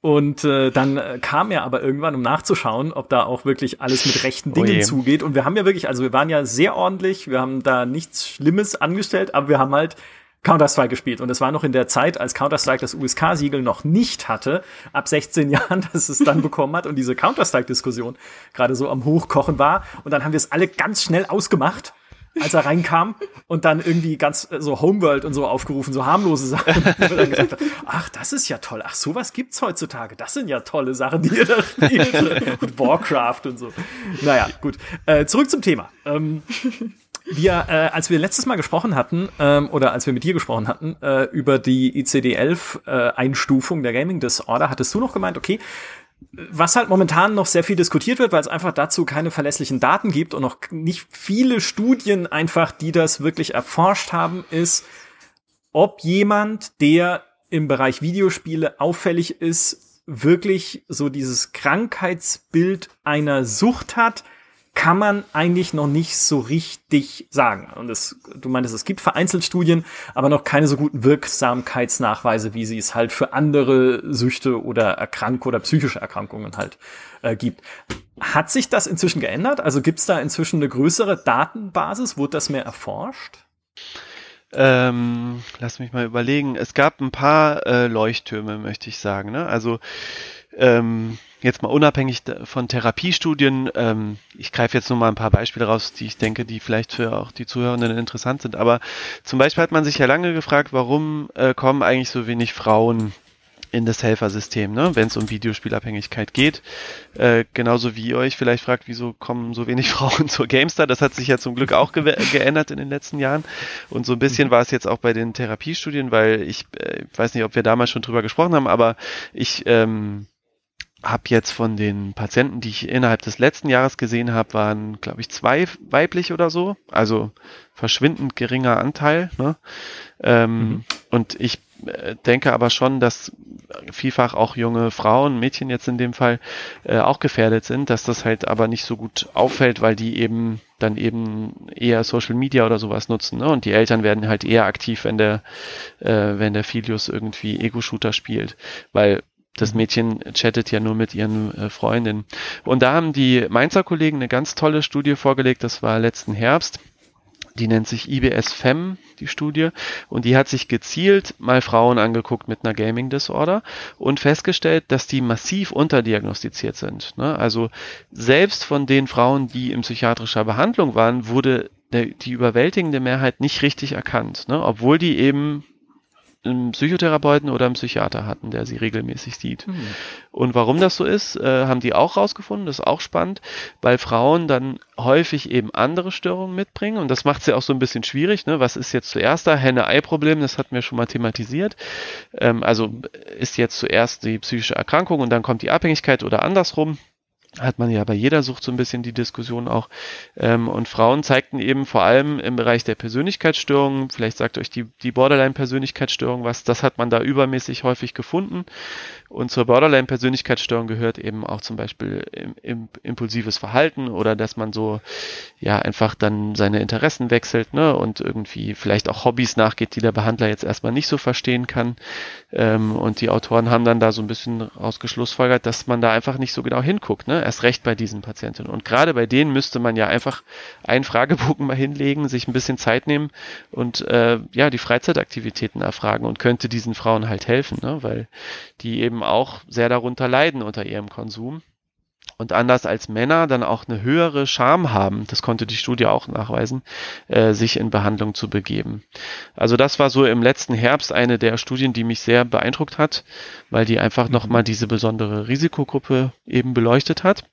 Und äh, dann äh, kam er aber irgendwann, um nachzuschauen, ob da auch wirklich alles mit rechten Dingen oh zugeht. Und wir haben ja wirklich, also wir waren ja sehr ordentlich, wir haben da nichts Schlimmes angestellt, aber wir haben halt Counter-Strike gespielt. Und es war noch in der Zeit, als Counter-Strike das USK-Siegel noch nicht hatte, ab 16 Jahren, dass es dann bekommen hat und diese Counter-Strike-Diskussion gerade so am Hochkochen war. Und dann haben wir es alle ganz schnell ausgemacht als er reinkam und dann irgendwie ganz äh, so Homeworld und so aufgerufen, so harmlose Sachen. Und dann gesagt hat, ach, das ist ja toll. Ach, sowas gibt's heutzutage. Das sind ja tolle Sachen, die ihr da spielt. und Warcraft und so. Naja, gut. Äh, zurück zum Thema. Ähm, wir, äh, als wir letztes Mal gesprochen hatten, ähm, oder als wir mit dir gesprochen hatten, äh, über die ICD-11-Einstufung äh, der Gaming Disorder, hattest du noch gemeint, okay, was halt momentan noch sehr viel diskutiert wird, weil es einfach dazu keine verlässlichen Daten gibt und noch nicht viele Studien einfach, die das wirklich erforscht haben, ist, ob jemand, der im Bereich Videospiele auffällig ist, wirklich so dieses Krankheitsbild einer Sucht hat, kann man eigentlich noch nicht so richtig sagen. Und es, du meintest, es gibt vereinzelt Studien, aber noch keine so guten Wirksamkeitsnachweise, wie sie es halt für andere Süchte oder Erkrankungen oder psychische Erkrankungen halt äh, gibt. Hat sich das inzwischen geändert? Also gibt es da inzwischen eine größere Datenbasis? Wurde das mehr erforscht? Ähm, lass mich mal überlegen. Es gab ein paar äh, Leuchttürme, möchte ich sagen. Ne? Also ähm, jetzt mal unabhängig von Therapiestudien, ähm, ich greife jetzt nur mal ein paar Beispiele raus, die ich denke, die vielleicht für auch die Zuhörenden interessant sind. Aber zum Beispiel hat man sich ja lange gefragt, warum äh, kommen eigentlich so wenig Frauen in das Helfersystem, ne? wenn es um Videospielabhängigkeit geht. Äh, genauso wie ihr euch vielleicht fragt, wieso kommen so wenig Frauen zur GameStar. Das hat sich ja zum Glück auch ge geändert in den letzten Jahren. Und so ein bisschen war es jetzt auch bei den Therapiestudien, weil ich äh, weiß nicht, ob wir damals schon drüber gesprochen haben, aber ich ähm, habe jetzt von den Patienten, die ich innerhalb des letzten Jahres gesehen habe, waren, glaube ich, zwei weiblich oder so. Also verschwindend geringer Anteil. Ne? Ähm, mhm. Und ich äh, denke aber schon, dass vielfach auch junge Frauen, Mädchen jetzt in dem Fall, äh, auch gefährdet sind, dass das halt aber nicht so gut auffällt, weil die eben dann eben eher Social Media oder sowas nutzen. Ne? Und die Eltern werden halt eher aktiv, wenn der, äh, wenn der Filius irgendwie Ego-Shooter spielt. Weil das. Mädchen chattet ja nur mit ihren äh, Freundinnen. Und da haben die Mainzer Kollegen eine ganz tolle Studie vorgelegt, das war letzten Herbst. Die nennt sich IBS FEM, die Studie. Und die hat sich gezielt mal Frauen angeguckt mit einer Gaming Disorder und festgestellt, dass die massiv unterdiagnostiziert sind. Ne? Also selbst von den Frauen, die in psychiatrischer Behandlung waren, wurde die überwältigende Mehrheit nicht richtig erkannt, ne? obwohl die eben einen Psychotherapeuten oder einen Psychiater hatten, der sie regelmäßig sieht. Mhm. Und warum das so ist, äh, haben die auch rausgefunden, das ist auch spannend, weil Frauen dann häufig eben andere Störungen mitbringen und das macht sie auch so ein bisschen schwierig. Ne? Was ist jetzt zuerst da? Henne-Ei-Problem, das hatten wir schon mal thematisiert. Ähm, also ist jetzt zuerst die psychische Erkrankung und dann kommt die Abhängigkeit oder andersrum hat man ja bei jeder Sucht so ein bisschen die Diskussion auch. Ähm, und Frauen zeigten eben vor allem im Bereich der Persönlichkeitsstörungen, vielleicht sagt euch die, die Borderline-Persönlichkeitsstörung was, das hat man da übermäßig häufig gefunden. Und zur Borderline-Persönlichkeitsstörung gehört eben auch zum Beispiel im, im, impulsives Verhalten oder dass man so ja einfach dann seine Interessen wechselt ne, und irgendwie vielleicht auch Hobbys nachgeht, die der Behandler jetzt erstmal nicht so verstehen kann. Ähm, und die Autoren haben dann da so ein bisschen rausgeschlussfolgert, dass man da einfach nicht so genau hinguckt. Ne? Erst recht bei diesen Patientinnen. Und gerade bei denen müsste man ja einfach einen Fragebogen mal hinlegen, sich ein bisschen Zeit nehmen und äh, ja, die Freizeitaktivitäten erfragen und könnte diesen Frauen halt helfen, ne? weil die eben auch sehr darunter leiden unter ihrem Konsum und anders als Männer dann auch eine höhere Scham haben, das konnte die Studie auch nachweisen, äh, sich in Behandlung zu begeben. Also das war so im letzten Herbst eine der Studien, die mich sehr beeindruckt hat, weil die einfach nochmal diese besondere Risikogruppe eben beleuchtet hat.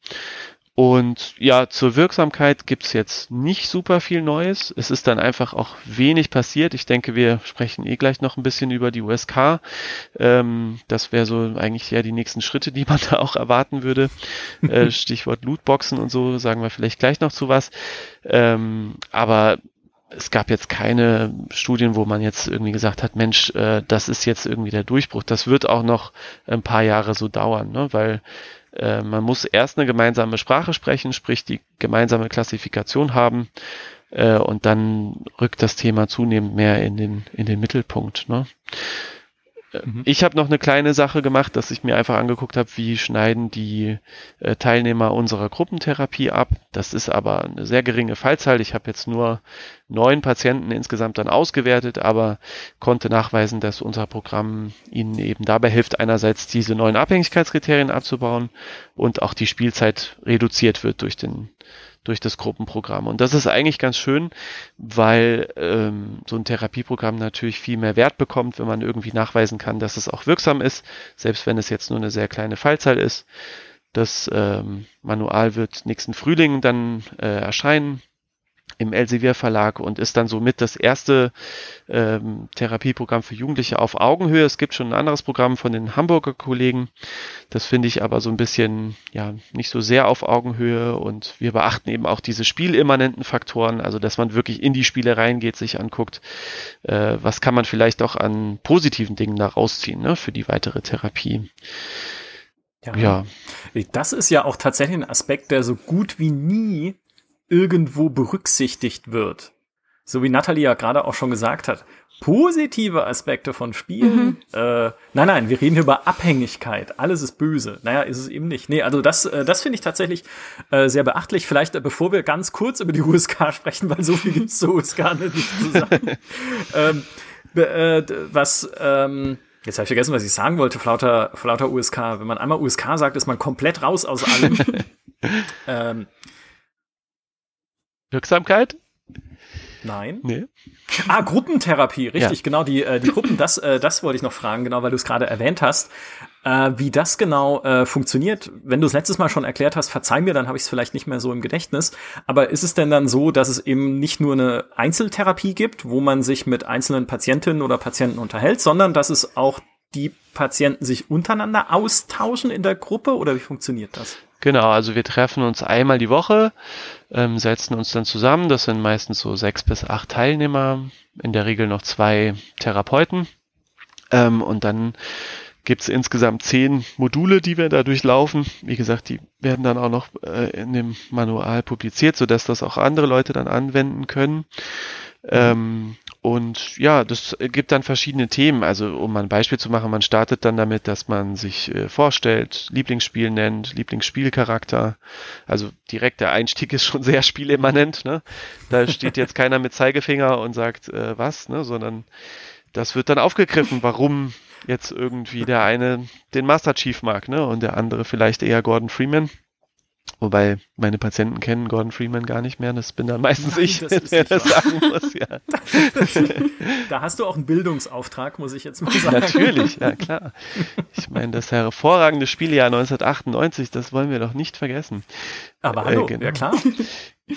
Und ja, zur Wirksamkeit gibt's jetzt nicht super viel Neues. Es ist dann einfach auch wenig passiert. Ich denke, wir sprechen eh gleich noch ein bisschen über die USK. Ähm, das wäre so eigentlich ja die nächsten Schritte, die man da auch erwarten würde. Äh, Stichwort Lootboxen und so, sagen wir vielleicht gleich noch zu was. Ähm, aber es gab jetzt keine Studien, wo man jetzt irgendwie gesagt hat, Mensch, äh, das ist jetzt irgendwie der Durchbruch. Das wird auch noch ein paar Jahre so dauern, ne? weil äh, man muss erst eine gemeinsame Sprache sprechen, sprich die gemeinsame Klassifikation haben äh, und dann rückt das Thema zunehmend mehr in den, in den Mittelpunkt. Ne? Mhm. Ich habe noch eine kleine Sache gemacht, dass ich mir einfach angeguckt habe, wie schneiden die äh, Teilnehmer unserer Gruppentherapie ab. Das ist aber eine sehr geringe Fallzahl. Ich habe jetzt nur neun Patienten insgesamt dann ausgewertet, aber konnte nachweisen, dass unser Programm ihnen eben dabei hilft, einerseits diese neuen Abhängigkeitskriterien abzubauen und auch die Spielzeit reduziert wird durch den durch das Gruppenprogramm. Und das ist eigentlich ganz schön, weil ähm, so ein Therapieprogramm natürlich viel mehr Wert bekommt, wenn man irgendwie nachweisen kann, dass es auch wirksam ist, selbst wenn es jetzt nur eine sehr kleine Fallzahl ist. Das ähm, Manual wird nächsten Frühling dann äh, erscheinen im Elsevier Verlag und ist dann somit das erste ähm, Therapieprogramm für Jugendliche auf Augenhöhe. Es gibt schon ein anderes Programm von den Hamburger Kollegen. Das finde ich aber so ein bisschen, ja, nicht so sehr auf Augenhöhe und wir beachten eben auch diese spielimmanenten Faktoren, also dass man wirklich in die Spiele reingeht, sich anguckt, äh, was kann man vielleicht auch an positiven Dingen da rausziehen, ne, für die weitere Therapie. Ja. ja. Das ist ja auch tatsächlich ein Aspekt, der so gut wie nie irgendwo berücksichtigt wird. So wie Natalie ja gerade auch schon gesagt hat. Positive Aspekte von Spielen. Mhm. Äh, nein, nein, wir reden über Abhängigkeit. Alles ist böse. Naja, ist es eben nicht. Nee, also das, äh, das finde ich tatsächlich äh, sehr beachtlich. Vielleicht, äh, bevor wir ganz kurz über die USK sprechen, weil so viel gibt's zur USK nicht zu sagen. ähm, äh, was, ähm, Jetzt habe ich vergessen, was ich sagen wollte, Flauter, Flauter USK. Wenn man einmal USK sagt, ist man komplett raus aus allem. ähm, Wirksamkeit? Nein. Nee. Ah, Gruppentherapie, richtig, ja. genau. Die, äh, die Gruppen, das, äh, das wollte ich noch fragen, genau, weil du es gerade erwähnt hast. Äh, wie das genau funktioniert, wenn du es letztes Mal schon erklärt hast, verzeih mir, dann habe ich es vielleicht nicht mehr so im Gedächtnis. Aber ist es denn dann so, dass es eben nicht nur eine Einzeltherapie gibt, wo man sich mit einzelnen Patientinnen oder Patienten unterhält, sondern dass es auch die Patienten sich untereinander austauschen in der Gruppe oder wie funktioniert das? Genau, also wir treffen uns einmal die Woche, ähm, setzen uns dann zusammen. Das sind meistens so sechs bis acht Teilnehmer, in der Regel noch zwei Therapeuten. Ähm, und dann gibt's insgesamt zehn Module, die wir da durchlaufen. Wie gesagt, die werden dann auch noch äh, in dem Manual publiziert, sodass das auch andere Leute dann anwenden können. Ähm, und ja, das gibt dann verschiedene Themen. Also um mal ein Beispiel zu machen, man startet dann damit, dass man sich äh, vorstellt, Lieblingsspiel nennt, Lieblingsspielcharakter. Also direkt der Einstieg ist schon sehr spielimmanent. Ne? Da steht jetzt keiner mit Zeigefinger und sagt äh, was, ne? sondern das wird dann aufgegriffen, warum jetzt irgendwie der eine den Master Chief mag ne? und der andere vielleicht eher Gordon Freeman. Wobei meine Patienten kennen Gordon Freeman gar nicht mehr. Das bin dann meistens Nein, ich, das der das sagen muss. Ja. da hast du auch einen Bildungsauftrag, muss ich jetzt mal sagen. Natürlich, ja klar. Ich meine, das hervorragende Spieljahr 1998, das wollen wir doch nicht vergessen. Aber hallo, äh, genau. ja klar.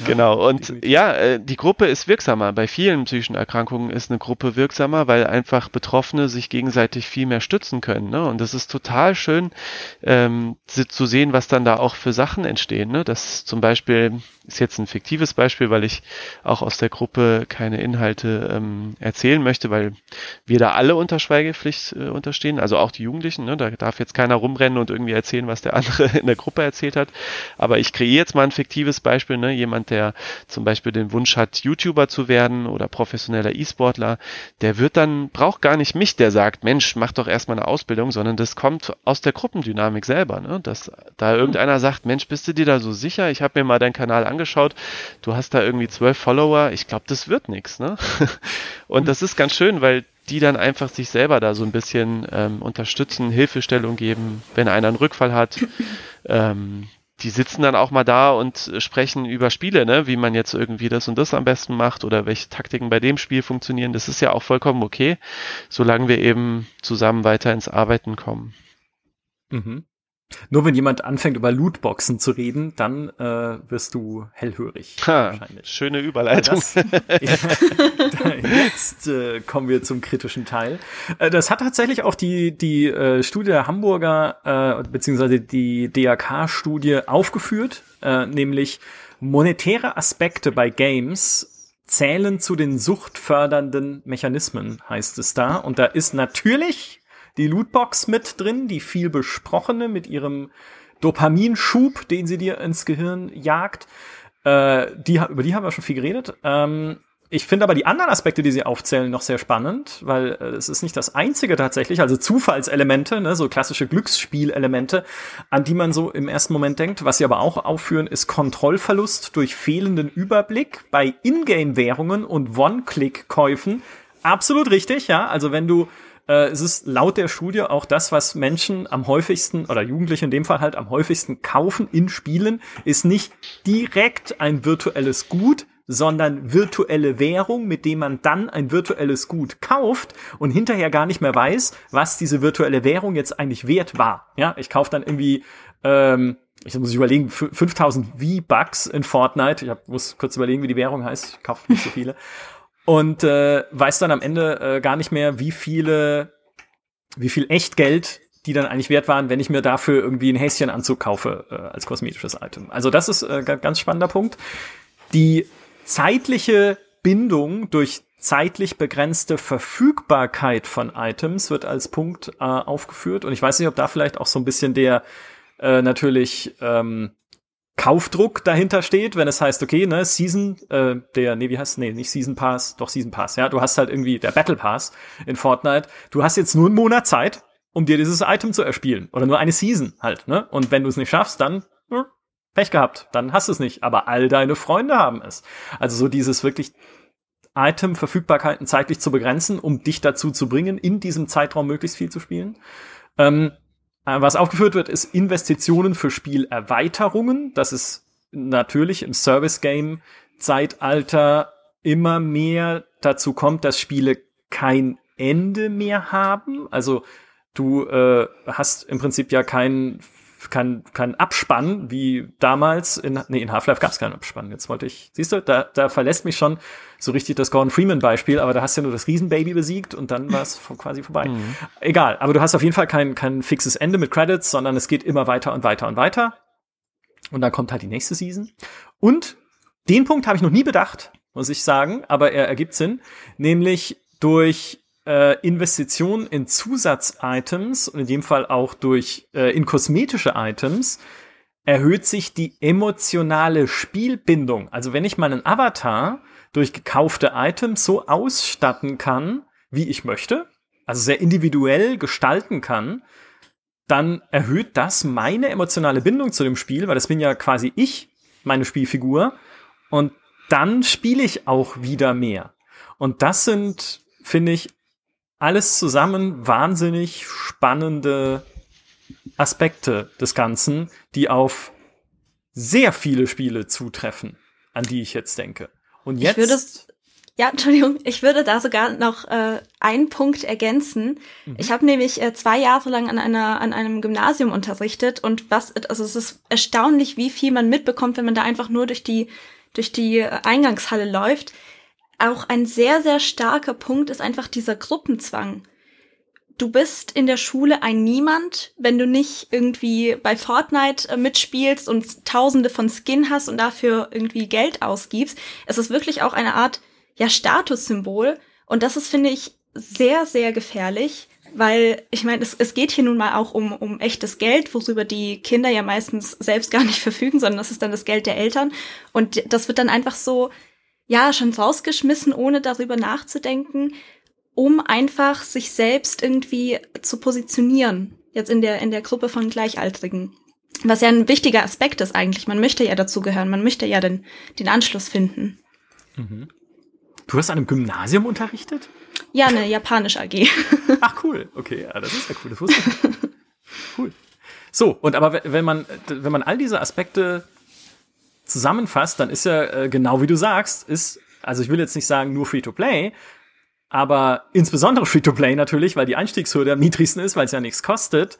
Genau, und definitiv. ja, äh, die Gruppe ist wirksamer. Bei vielen psychischen Erkrankungen ist eine Gruppe wirksamer, weil einfach Betroffene sich gegenseitig viel mehr stützen können. Ne? Und das ist total schön ähm, zu sehen, was dann da auch für Sachen entstehen. Ne? Das zum Beispiel ist jetzt ein fiktives Beispiel, weil ich auch aus der Gruppe keine Inhalte ähm, erzählen möchte, weil wir da alle unter Schweigepflicht äh, unterstehen, also auch die Jugendlichen. Ne? Da darf jetzt keiner rumrennen und irgendwie erzählen, was der andere in der Gruppe erzählt hat. Aber ich kreiere jetzt mal ein fiktives Beispiel. Ne? Jemand, der zum Beispiel den Wunsch hat, YouTuber zu werden oder professioneller E-Sportler, der wird dann, braucht gar nicht mich, der sagt, Mensch, mach doch erstmal eine Ausbildung, sondern das kommt aus der Gruppendynamik selber. Ne? Dass da irgendeiner sagt, Mensch, bist du dir da so sicher? Ich habe mir mal deinen Kanal angeschaut, du hast da irgendwie zwölf Follower, ich glaube, das wird nichts. Ne? Und das ist ganz schön, weil die dann einfach sich selber da so ein bisschen ähm, unterstützen, Hilfestellung geben, wenn einer einen Rückfall hat. Ähm, die sitzen dann auch mal da und sprechen über Spiele, ne? wie man jetzt irgendwie das und das am besten macht oder welche Taktiken bei dem Spiel funktionieren. Das ist ja auch vollkommen okay, solange wir eben zusammen weiter ins Arbeiten kommen. Mhm. Nur wenn jemand anfängt über Lootboxen zu reden, dann äh, wirst du hellhörig. Ha, schöne Überleitung. Das, jetzt äh, kommen wir zum kritischen Teil. Äh, das hat tatsächlich auch die, die äh, Studie der Hamburger, äh, beziehungsweise die DAK-Studie aufgeführt, äh, nämlich monetäre Aspekte bei Games zählen zu den suchtfördernden Mechanismen, heißt es da. Und da ist natürlich die Lootbox mit drin, die viel besprochene mit ihrem Dopaminschub, den sie dir ins Gehirn jagt. Äh, die, über die haben wir schon viel geredet. Ähm, ich finde aber die anderen Aspekte, die sie aufzählen, noch sehr spannend, weil äh, es ist nicht das einzige tatsächlich, also Zufallselemente, ne, so klassische Glücksspielelemente, an die man so im ersten Moment denkt. Was sie aber auch aufführen, ist Kontrollverlust durch fehlenden Überblick bei Ingame-Währungen und One-Click-Käufen. Absolut richtig, ja. Also wenn du äh, es ist laut der Studie auch das, was Menschen am häufigsten oder Jugendliche in dem Fall halt am häufigsten kaufen in Spielen, ist nicht direkt ein virtuelles Gut, sondern virtuelle Währung, mit dem man dann ein virtuelles Gut kauft und hinterher gar nicht mehr weiß, was diese virtuelle Währung jetzt eigentlich wert war. Ja, ich kaufe dann irgendwie, ähm, ich muss überlegen, 5000 V-Bucks in Fortnite. Ich hab, muss kurz überlegen, wie die Währung heißt. Ich kaufe nicht so viele. Und äh, weiß dann am Ende äh, gar nicht mehr, wie viele, wie viel Echtgeld die dann eigentlich wert waren, wenn ich mir dafür irgendwie ein Häschenanzug kaufe äh, als kosmetisches Item. Also das ist äh, ganz spannender Punkt. Die zeitliche Bindung durch zeitlich begrenzte Verfügbarkeit von Items wird als Punkt äh, aufgeführt. Und ich weiß nicht, ob da vielleicht auch so ein bisschen der äh, natürlich ähm, Kaufdruck dahinter steht, wenn es heißt, okay, ne, Season, äh, der, nee, wie heißt, nee, nicht Season Pass, doch Season Pass, ja, du hast halt irgendwie der Battle Pass in Fortnite, du hast jetzt nur einen Monat Zeit, um dir dieses Item zu erspielen oder nur eine Season halt, ne, und wenn du es nicht schaffst, dann hm, Pech gehabt, dann hast du es nicht. Aber all deine Freunde haben es. Also so dieses wirklich Item-Verfügbarkeiten zeitlich zu begrenzen, um dich dazu zu bringen, in diesem Zeitraum möglichst viel zu spielen. Ähm, äh, was aufgeführt wird, ist Investitionen für Spielerweiterungen. Das ist natürlich im Service-Game-Zeitalter immer mehr dazu kommt, dass Spiele kein Ende mehr haben. Also du äh, hast im Prinzip ja keinen kein, kein Abspann wie damals in, nee, in Half-Life gab es keinen Abspann. Jetzt wollte ich, siehst du, da, da verlässt mich schon so richtig das Gordon Freeman-Beispiel, aber da hast du ja nur das Riesenbaby besiegt und dann war es quasi vorbei. Mhm. Egal, aber du hast auf jeden Fall kein, kein fixes Ende mit Credits, sondern es geht immer weiter und weiter und weiter. Und dann kommt halt die nächste Season. Und den Punkt habe ich noch nie bedacht, muss ich sagen, aber er ergibt Sinn, nämlich durch äh, Investitionen in Zusatzitems und in dem Fall auch durch äh, in kosmetische Items erhöht sich die emotionale Spielbindung. Also wenn ich meinen Avatar durch gekaufte Items so ausstatten kann, wie ich möchte, also sehr individuell gestalten kann, dann erhöht das meine emotionale Bindung zu dem Spiel, weil das bin ja quasi ich, meine Spielfigur. Und dann spiele ich auch wieder mehr. Und das sind, finde ich, alles zusammen wahnsinnig spannende Aspekte des Ganzen, die auf sehr viele Spiele zutreffen, an die ich jetzt denke. Und jetzt. Ich würde, ja, Entschuldigung, ich würde da sogar noch äh, einen Punkt ergänzen. Mhm. Ich habe nämlich äh, zwei Jahre lang an einer an einem Gymnasium unterrichtet und was, also es ist erstaunlich, wie viel man mitbekommt, wenn man da einfach nur durch die durch die Eingangshalle läuft auch ein sehr, sehr starker Punkt ist einfach dieser Gruppenzwang. Du bist in der Schule ein Niemand, wenn du nicht irgendwie bei Fortnite äh, mitspielst und tausende von Skin hast und dafür irgendwie Geld ausgibst. Es ist wirklich auch eine Art, ja, Statussymbol. Und das ist, finde ich, sehr, sehr gefährlich, weil ich meine, es, es geht hier nun mal auch um, um echtes Geld, worüber die Kinder ja meistens selbst gar nicht verfügen, sondern das ist dann das Geld der Eltern. Und das wird dann einfach so ja, schon rausgeschmissen, ohne darüber nachzudenken, um einfach sich selbst irgendwie zu positionieren. Jetzt in der, in der Gruppe von Gleichaltrigen. Was ja ein wichtiger Aspekt ist eigentlich. Man möchte ja dazugehören. Man möchte ja den, den Anschluss finden. Mhm. Du hast an einem Gymnasium unterrichtet? Ja, eine japanisch AG. Ach cool, okay, ja, das ist ja cool, das wusste ich. Cool. So, und aber wenn man, wenn man all diese Aspekte zusammenfasst, dann ist ja äh, genau wie du sagst, ist, also ich will jetzt nicht sagen nur Free-to-Play, aber insbesondere Free-to-Play natürlich, weil die Einstiegshürde am niedrigsten ist, weil es ja nichts kostet,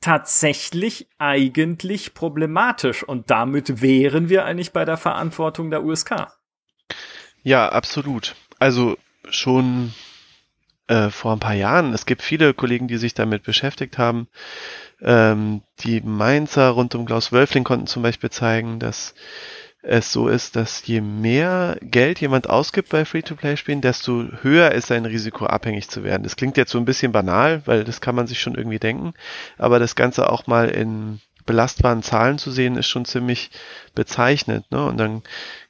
tatsächlich eigentlich problematisch. Und damit wären wir eigentlich bei der Verantwortung der USK. Ja, absolut. Also schon äh, vor ein paar Jahren. Es gibt viele Kollegen, die sich damit beschäftigt haben. Ähm, die Mainzer rund um Klaus Wölfling konnten zum Beispiel zeigen, dass es so ist, dass je mehr Geld jemand ausgibt bei Free-to-Play-Spielen, desto höher ist sein Risiko, abhängig zu werden. Das klingt jetzt so ein bisschen banal, weil das kann man sich schon irgendwie denken, aber das Ganze auch mal in belastbaren Zahlen zu sehen, ist schon ziemlich bezeichnend. Ne? Und dann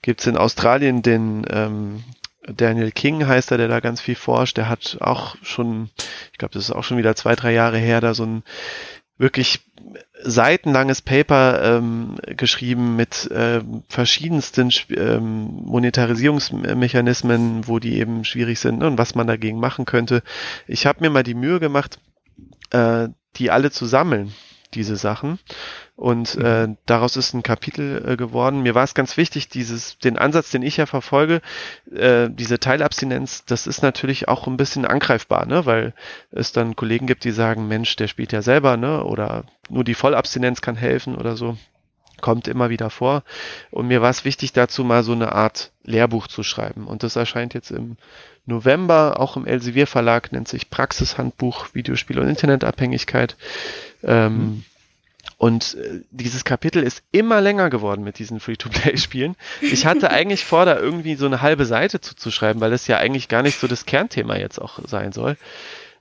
gibt's in Australien den ähm, Daniel King heißt er, der da ganz viel forscht. Der hat auch schon, ich glaube, das ist auch schon wieder zwei, drei Jahre her, da so ein wirklich seitenlanges Paper ähm, geschrieben mit äh, verschiedensten ähm, Monetarisierungsmechanismen, wo die eben schwierig sind ne, und was man dagegen machen könnte. Ich habe mir mal die Mühe gemacht, äh, die alle zu sammeln, diese Sachen. Und mhm. äh, daraus ist ein Kapitel äh, geworden. Mir war es ganz wichtig, dieses, den Ansatz, den ich ja verfolge, äh, diese Teilabstinenz, das ist natürlich auch ein bisschen angreifbar, ne? weil es dann Kollegen gibt, die sagen, Mensch, der spielt ja selber, ne? Oder nur die Vollabstinenz kann helfen oder so. Kommt immer wieder vor. Und mir war es wichtig, dazu mal so eine Art Lehrbuch zu schreiben. Und das erscheint jetzt im November, auch im Elsevier Verlag, nennt sich Praxishandbuch Videospiel und Internetabhängigkeit. Ähm, mhm und äh, dieses Kapitel ist immer länger geworden mit diesen Free-to-Play-Spielen. Ich hatte eigentlich vor, da irgendwie so eine halbe Seite zuzuschreiben, weil das ja eigentlich gar nicht so das Kernthema jetzt auch sein soll.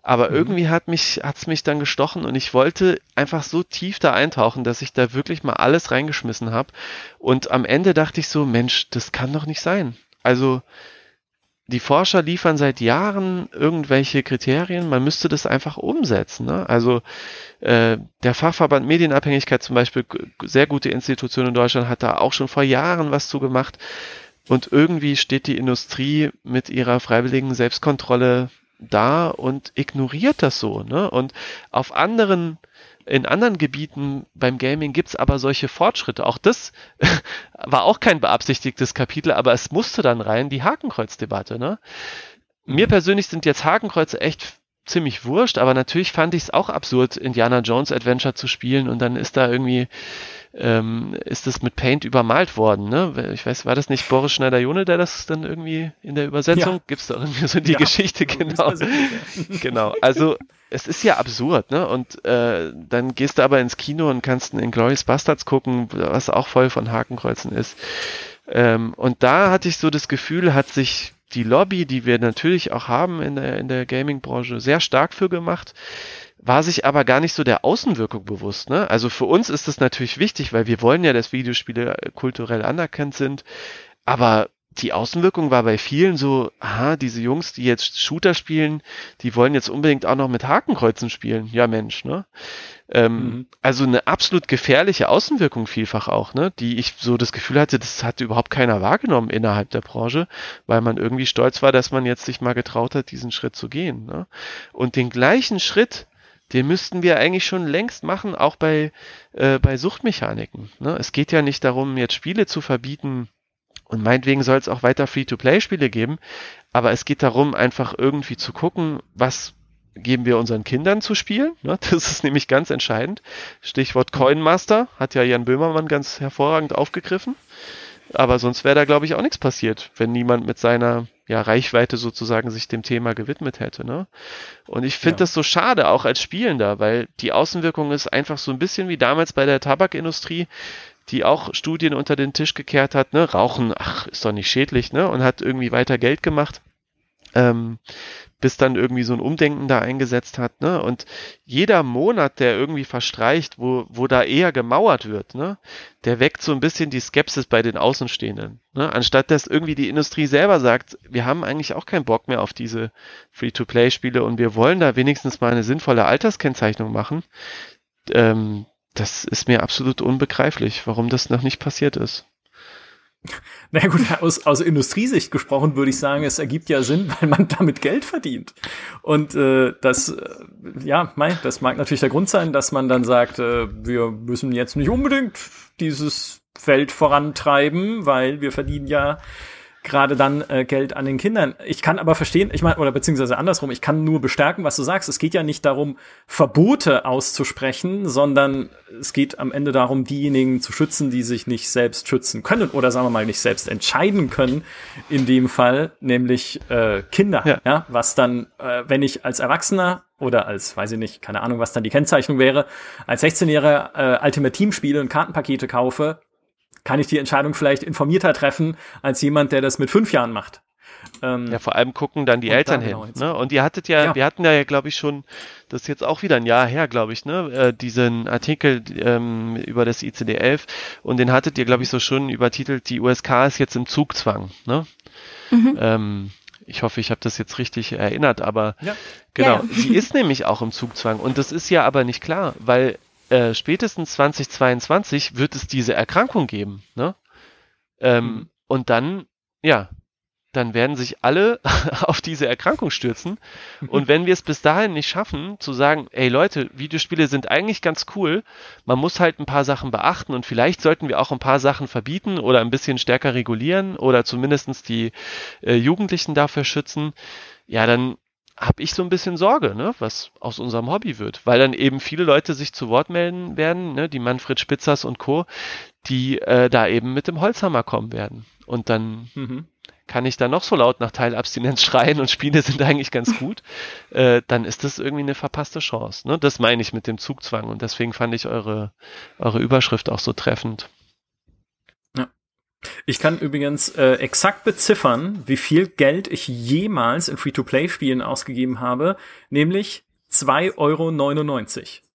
Aber mhm. irgendwie hat mich, hat's mich dann gestochen und ich wollte einfach so tief da eintauchen, dass ich da wirklich mal alles reingeschmissen habe. Und am Ende dachte ich so, Mensch, das kann doch nicht sein. Also, die Forscher liefern seit Jahren irgendwelche Kriterien, man müsste das einfach umsetzen. Ne? Also äh, der Fachverband Medienabhängigkeit zum Beispiel, sehr gute Institution in Deutschland, hat da auch schon vor Jahren was zu gemacht. Und irgendwie steht die Industrie mit ihrer freiwilligen Selbstkontrolle da und ignoriert das so. Ne? Und auf anderen in anderen Gebieten beim Gaming gibt's aber solche Fortschritte. Auch das war auch kein beabsichtigtes Kapitel, aber es musste dann rein, die Hakenkreuzdebatte. Ne? Mir persönlich sind jetzt Hakenkreuze echt ziemlich wurscht, aber natürlich fand ich es auch absurd, Indiana Jones Adventure zu spielen und dann ist da irgendwie ähm, ist das mit Paint übermalt worden. Ne? Ich weiß, war das nicht Boris Schneider-Jone, der das dann irgendwie in der Übersetzung? Ja. Gibt's da irgendwie so die ja, Geschichte, genau. genau. Also es ist ja absurd, ne? Und äh, dann gehst du aber ins Kino und kannst in Glorious Bastards gucken, was auch voll von Hakenkreuzen ist. Ähm, und da hatte ich so das Gefühl, hat sich die Lobby, die wir natürlich auch haben in der, in der Gaming-Branche, sehr stark für gemacht war sich aber gar nicht so der Außenwirkung bewusst. Ne? Also für uns ist das natürlich wichtig, weil wir wollen ja, dass Videospiele kulturell anerkannt sind. Aber die Außenwirkung war bei vielen so, aha, diese Jungs, die jetzt Shooter spielen, die wollen jetzt unbedingt auch noch mit Hakenkreuzen spielen. Ja, Mensch, ne? Ähm, mhm. Also eine absolut gefährliche Außenwirkung vielfach auch, ne? Die ich so das Gefühl hatte, das hat überhaupt keiner wahrgenommen innerhalb der Branche, weil man irgendwie stolz war, dass man jetzt sich mal getraut hat, diesen Schritt zu gehen. Ne? Und den gleichen Schritt den müssten wir eigentlich schon längst machen, auch bei, äh, bei Suchtmechaniken. Ne? Es geht ja nicht darum, jetzt Spiele zu verbieten und meinetwegen soll es auch weiter Free-to-Play-Spiele geben, aber es geht darum, einfach irgendwie zu gucken, was geben wir unseren Kindern zu spielen. Ne? Das ist nämlich ganz entscheidend. Stichwort Coinmaster hat ja Jan Böhmermann ganz hervorragend aufgegriffen. Aber sonst wäre da, glaube ich, auch nichts passiert, wenn niemand mit seiner ja, Reichweite sozusagen sich dem Thema gewidmet hätte. Ne? Und ich finde ja. das so schade, auch als Spielender, weil die Außenwirkung ist einfach so ein bisschen wie damals bei der Tabakindustrie, die auch Studien unter den Tisch gekehrt hat, ne? Rauchen, ach, ist doch nicht schädlich, ne? Und hat irgendwie weiter Geld gemacht. Ähm, bis dann irgendwie so ein Umdenken da eingesetzt hat, ne? Und jeder Monat, der irgendwie verstreicht, wo, wo da eher gemauert wird, ne? Der weckt so ein bisschen die Skepsis bei den Außenstehenden, ne? Anstatt dass irgendwie die Industrie selber sagt, wir haben eigentlich auch keinen Bock mehr auf diese Free-to-Play-Spiele und wir wollen da wenigstens mal eine sinnvolle Alterskennzeichnung machen, ähm, das ist mir absolut unbegreiflich, warum das noch nicht passiert ist. Na gut, aus, aus Industriesicht gesprochen würde ich sagen, es ergibt ja Sinn, weil man damit Geld verdient. Und äh, das, äh, ja, mein, das mag natürlich der Grund sein, dass man dann sagt, äh, wir müssen jetzt nicht unbedingt dieses Feld vorantreiben, weil wir verdienen ja gerade dann äh, Geld an den Kindern. Ich kann aber verstehen, ich meine, oder beziehungsweise andersrum, ich kann nur bestärken, was du sagst. Es geht ja nicht darum, Verbote auszusprechen, sondern es geht am Ende darum, diejenigen zu schützen, die sich nicht selbst schützen können oder sagen wir mal nicht selbst entscheiden können, in dem Fall, nämlich äh, Kinder. Ja. ja was dann, äh, wenn ich als Erwachsener oder als, weiß ich nicht, keine Ahnung, was dann die Kennzeichnung wäre, als 16-Jähriger äh, Ultimate Team spiele und Kartenpakete kaufe, kann ich die Entscheidung vielleicht informierter treffen als jemand, der das mit fünf Jahren macht. Ähm, ja, vor allem gucken dann die Eltern hin. Genau ne? Und ihr hattet ja, ja. wir hatten ja, glaube ich, schon, das ist jetzt auch wieder ein Jahr her, glaube ich, ne, äh, diesen Artikel ähm, über das ICD-11 und den hattet ihr, glaube ich, so schon übertitelt, die USK ist jetzt im Zugzwang. Ne? Mhm. Ähm, ich hoffe, ich habe das jetzt richtig erinnert, aber ja. genau, ja. sie ist nämlich auch im Zugzwang und das ist ja aber nicht klar, weil äh, spätestens 2022 wird es diese Erkrankung geben, ne? Ähm, mhm. Und dann, ja, dann werden sich alle auf diese Erkrankung stürzen. Und wenn wir es bis dahin nicht schaffen, zu sagen, ey Leute, Videospiele sind eigentlich ganz cool, man muss halt ein paar Sachen beachten und vielleicht sollten wir auch ein paar Sachen verbieten oder ein bisschen stärker regulieren oder zumindestens die äh, Jugendlichen dafür schützen, ja, dann habe ich so ein bisschen Sorge, ne, was aus unserem Hobby wird, weil dann eben viele Leute sich zu Wort melden werden, ne, die Manfred Spitzers und Co., die äh, da eben mit dem Holzhammer kommen werden. Und dann mhm. kann ich da noch so laut nach Teilabstinenz schreien und Spiele sind eigentlich ganz gut, äh, dann ist das irgendwie eine verpasste Chance. Ne? Das meine ich mit dem Zugzwang und deswegen fand ich eure, eure Überschrift auch so treffend. Ich kann übrigens äh, exakt beziffern, wie viel Geld ich jemals in Free-to-Play-Spielen ausgegeben habe, nämlich 2,99 Euro.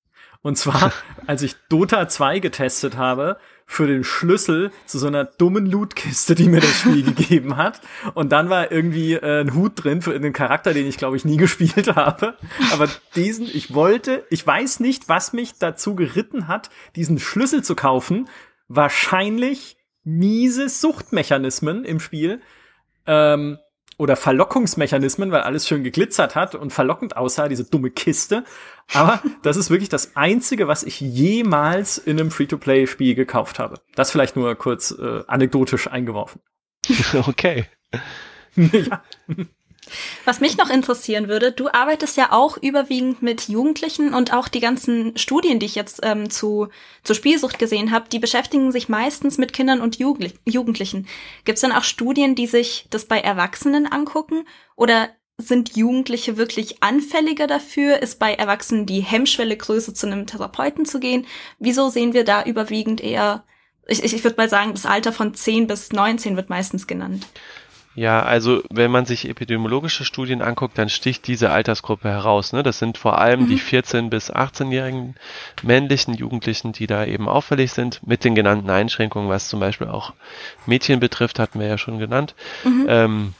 Und zwar, als ich Dota 2 getestet habe, für den Schlüssel zu so einer dummen Lootkiste, die mir das Spiel gegeben hat. Und dann war irgendwie äh, ein Hut drin für einen Charakter, den ich glaube ich nie gespielt habe. Aber diesen, ich wollte, ich weiß nicht, was mich dazu geritten hat, diesen Schlüssel zu kaufen. Wahrscheinlich miese Suchtmechanismen im Spiel ähm, oder Verlockungsmechanismen, weil alles schön geglitzert hat und verlockend aussah, diese dumme Kiste. Aber das ist wirklich das Einzige, was ich jemals in einem Free-to-Play-Spiel gekauft habe. Das vielleicht nur kurz äh, anekdotisch eingeworfen. Okay. ja. Was mich noch interessieren würde, du arbeitest ja auch überwiegend mit Jugendlichen und auch die ganzen Studien, die ich jetzt ähm, zu, zur Spielsucht gesehen habe, die beschäftigen sich meistens mit Kindern und Jugend Jugendlichen. Gibt es dann auch Studien, die sich das bei Erwachsenen angucken? Oder sind Jugendliche wirklich anfälliger dafür? Ist bei Erwachsenen die Hemmschwelle größer, zu einem Therapeuten zu gehen? Wieso sehen wir da überwiegend eher, ich, ich würde mal sagen, das Alter von 10 bis 19 wird meistens genannt. Ja, also wenn man sich epidemiologische Studien anguckt, dann sticht diese Altersgruppe heraus. Ne? Das sind vor allem mhm. die 14- bis 18-jährigen männlichen Jugendlichen, die da eben auffällig sind, mit den genannten Einschränkungen, was zum Beispiel auch Mädchen betrifft, hatten wir ja schon genannt. Mhm. Ähm,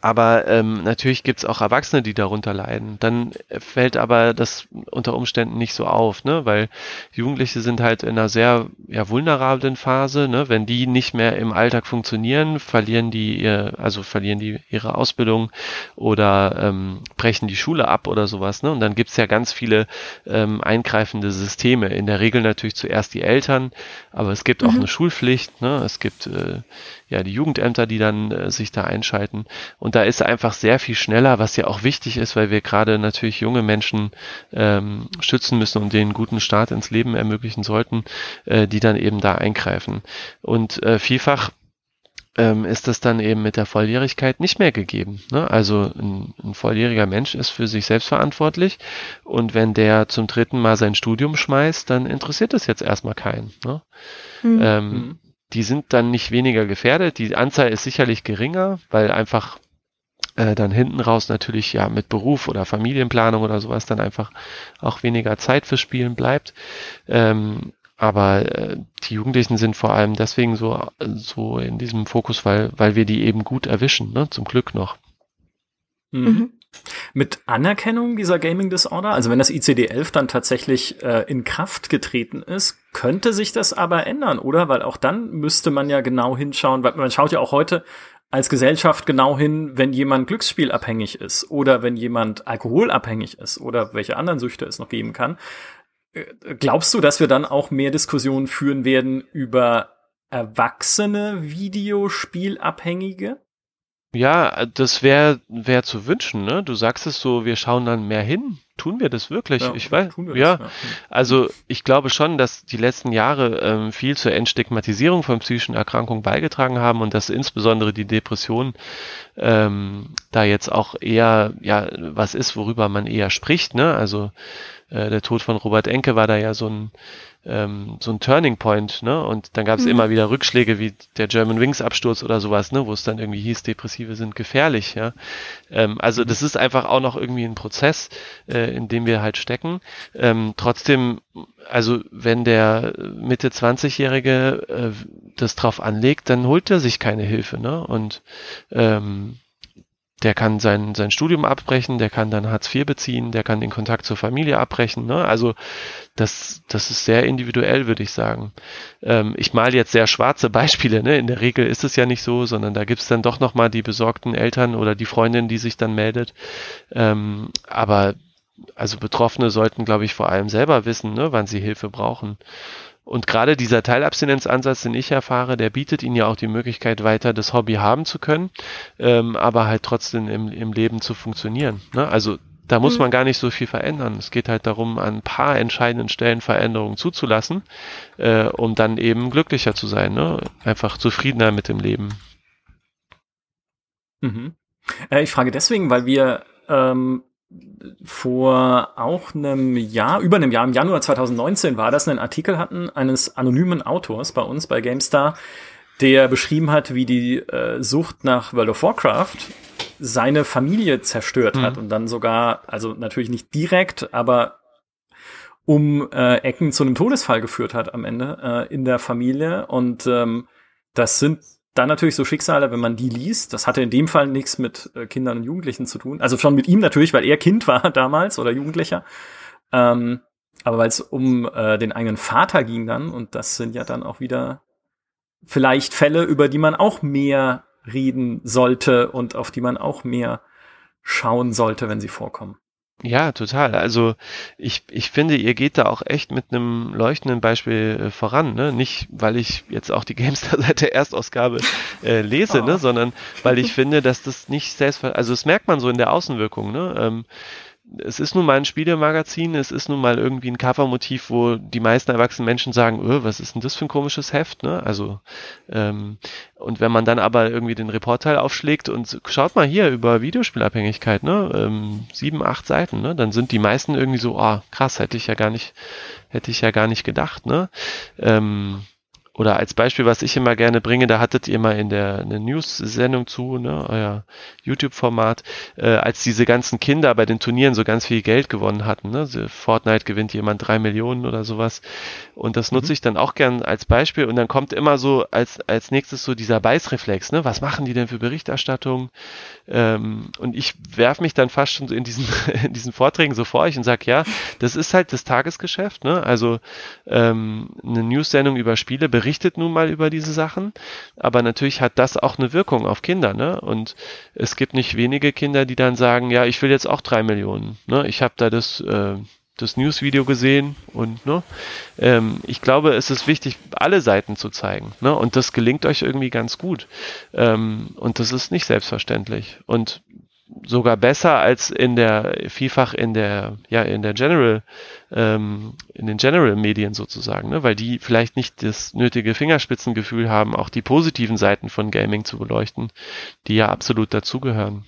aber ähm, natürlich gibt's auch Erwachsene, die darunter leiden. Dann fällt aber das unter Umständen nicht so auf, ne? weil Jugendliche sind halt in einer sehr ja, vulnerablen Phase. Ne? Wenn die nicht mehr im Alltag funktionieren, verlieren die ihr, also verlieren die ihre Ausbildung oder ähm, brechen die Schule ab oder sowas. Ne? Und dann gibt's ja ganz viele ähm, eingreifende Systeme. In der Regel natürlich zuerst die Eltern, aber es gibt mhm. auch eine Schulpflicht. Ne? Es gibt äh, ja die Jugendämter, die dann äh, sich da einschalten. Und da ist einfach sehr viel schneller, was ja auch wichtig ist, weil wir gerade natürlich junge Menschen ähm, schützen müssen und denen guten Start ins Leben ermöglichen sollten, äh, die dann eben da eingreifen. Und äh, vielfach ähm, ist das dann eben mit der Volljährigkeit nicht mehr gegeben. Ne? Also ein, ein, volljähriger Mensch ist für sich selbst verantwortlich und wenn der zum dritten Mal sein Studium schmeißt, dann interessiert das jetzt erstmal keinen. Ne? Mhm. Ähm, mhm die sind dann nicht weniger gefährdet. Die Anzahl ist sicherlich geringer, weil einfach äh, dann hinten raus natürlich ja mit Beruf oder Familienplanung oder sowas dann einfach auch weniger Zeit fürs Spielen bleibt. Ähm, aber äh, die Jugendlichen sind vor allem deswegen so, so in diesem Fokus, weil, weil wir die eben gut erwischen, ne? zum Glück noch. Mhm. Mit Anerkennung dieser Gaming Disorder, also wenn das ICD-11 dann tatsächlich äh, in Kraft getreten ist, könnte sich das aber ändern, oder? Weil auch dann müsste man ja genau hinschauen, weil man schaut ja auch heute als Gesellschaft genau hin, wenn jemand glücksspielabhängig ist oder wenn jemand alkoholabhängig ist oder welche anderen Süchte es noch geben kann. Äh, glaubst du, dass wir dann auch mehr Diskussionen führen werden über erwachsene Videospielabhängige? Ja, das wäre wär zu wünschen, ne? Du sagst es so, wir schauen dann mehr hin. Tun wir das wirklich? Ja, ich weiß. Ja, das, ja, also ich glaube schon, dass die letzten Jahre ähm, viel zur Entstigmatisierung von psychischen Erkrankungen beigetragen haben und dass insbesondere die Depression ähm, da jetzt auch eher ja was ist, worüber man eher spricht. Ne? Also äh, der Tod von Robert Enke war da ja so ein ähm, so ein Turning Point, ne? Und dann gab es mhm. immer wieder Rückschläge wie der German Wings Absturz oder sowas, ne? Wo es dann irgendwie hieß, Depressive sind gefährlich, ja. Ähm, also das ist einfach auch noch irgendwie ein Prozess, äh, in dem wir halt stecken. Ähm, trotzdem, also wenn der Mitte 20-Jährige äh, das drauf anlegt, dann holt er sich keine Hilfe, ne? Und ähm, der kann sein, sein Studium abbrechen, der kann dann Hartz IV beziehen, der kann den Kontakt zur Familie abbrechen. Ne? Also das, das ist sehr individuell, würde ich sagen. Ähm, ich male jetzt sehr schwarze Beispiele. Ne? In der Regel ist es ja nicht so, sondern da gibt's dann doch nochmal die besorgten Eltern oder die Freundin, die sich dann meldet. Ähm, aber also Betroffene sollten, glaube ich, vor allem selber wissen, ne, wann sie Hilfe brauchen. Und gerade dieser Teilabstinenzansatz, den ich erfahre, der bietet ihnen ja auch die Möglichkeit, weiter das Hobby haben zu können, ähm, aber halt trotzdem im, im Leben zu funktionieren. Ne? Also da muss mhm. man gar nicht so viel verändern. Es geht halt darum, an ein paar entscheidenden Stellen Veränderungen zuzulassen, äh, um dann eben glücklicher zu sein, ne? einfach zufriedener mit dem Leben. Mhm. Äh, ich frage deswegen, weil wir ähm, vor auch einem Jahr, über einem Jahr, im Januar 2019 war das, einen Artikel hatten eines anonymen Autors bei uns bei GameStar, der beschrieben hat, wie die äh, Sucht nach World of Warcraft seine Familie zerstört mhm. hat und dann sogar, also natürlich nicht direkt, aber um äh, Ecken zu einem Todesfall geführt hat am Ende äh, in der Familie. Und ähm, das sind dann natürlich so Schicksale, wenn man die liest, das hatte in dem Fall nichts mit äh, Kindern und Jugendlichen zu tun. Also schon mit ihm natürlich, weil er Kind war damals oder Jugendlicher. Ähm, aber weil es um äh, den eigenen Vater ging dann, und das sind ja dann auch wieder vielleicht Fälle, über die man auch mehr reden sollte und auf die man auch mehr schauen sollte, wenn sie vorkommen. Ja, total. Also ich, ich finde, ihr geht da auch echt mit einem leuchtenden Beispiel äh, voran. Ne? Nicht, weil ich jetzt auch die GameStar seit der Erstausgabe äh, lese, ne? oh. ne? sondern weil ich finde, dass das nicht selbstverständlich, also das merkt man so in der Außenwirkung. Ne? Ähm, es ist nun mal ein Spielemagazin, es ist nun mal irgendwie ein Covermotiv, wo die meisten erwachsenen Menschen sagen, öh, was ist denn das für ein komisches Heft, ne? Also ähm, und wenn man dann aber irgendwie den Reportteil aufschlägt und schaut mal hier über Videospielabhängigkeit, ne, ähm, sieben, acht Seiten, ne, dann sind die meisten irgendwie so, ah, oh, krass, hätte ich ja gar nicht, hätte ich ja gar nicht gedacht, ne? Ähm, oder als Beispiel, was ich immer gerne bringe, da hattet ihr mal in der News-Sendung zu, ne, euer YouTube-Format, äh, als diese ganzen Kinder bei den Turnieren so ganz viel Geld gewonnen hatten. Ne? Fortnite gewinnt jemand drei Millionen oder sowas. Und das nutze mhm. ich dann auch gern als Beispiel. Und dann kommt immer so als, als nächstes so dieser Beißreflex, ne? Was machen die denn für Berichterstattung? Ähm, und ich werf mich dann fast schon in diesen, in diesen Vorträgen so vor euch und sag, ja, das ist halt das Tagesgeschäft, ne? Also ähm, eine News-Sendung über Spiele berichtet berichtet nun mal über diese Sachen, aber natürlich hat das auch eine Wirkung auf Kinder, ne? Und es gibt nicht wenige Kinder, die dann sagen, ja, ich will jetzt auch drei Millionen, ne? Ich habe da das äh, das News-Video gesehen und ne, ähm, ich glaube, es ist wichtig, alle Seiten zu zeigen. Ne, und das gelingt euch irgendwie ganz gut. Ähm, und das ist nicht selbstverständlich. Und sogar besser als in der vielfach in der ja in der General ähm, in den General Medien sozusagen, ne? weil die vielleicht nicht das nötige Fingerspitzengefühl haben, auch die positiven Seiten von Gaming zu beleuchten, die ja absolut dazugehören.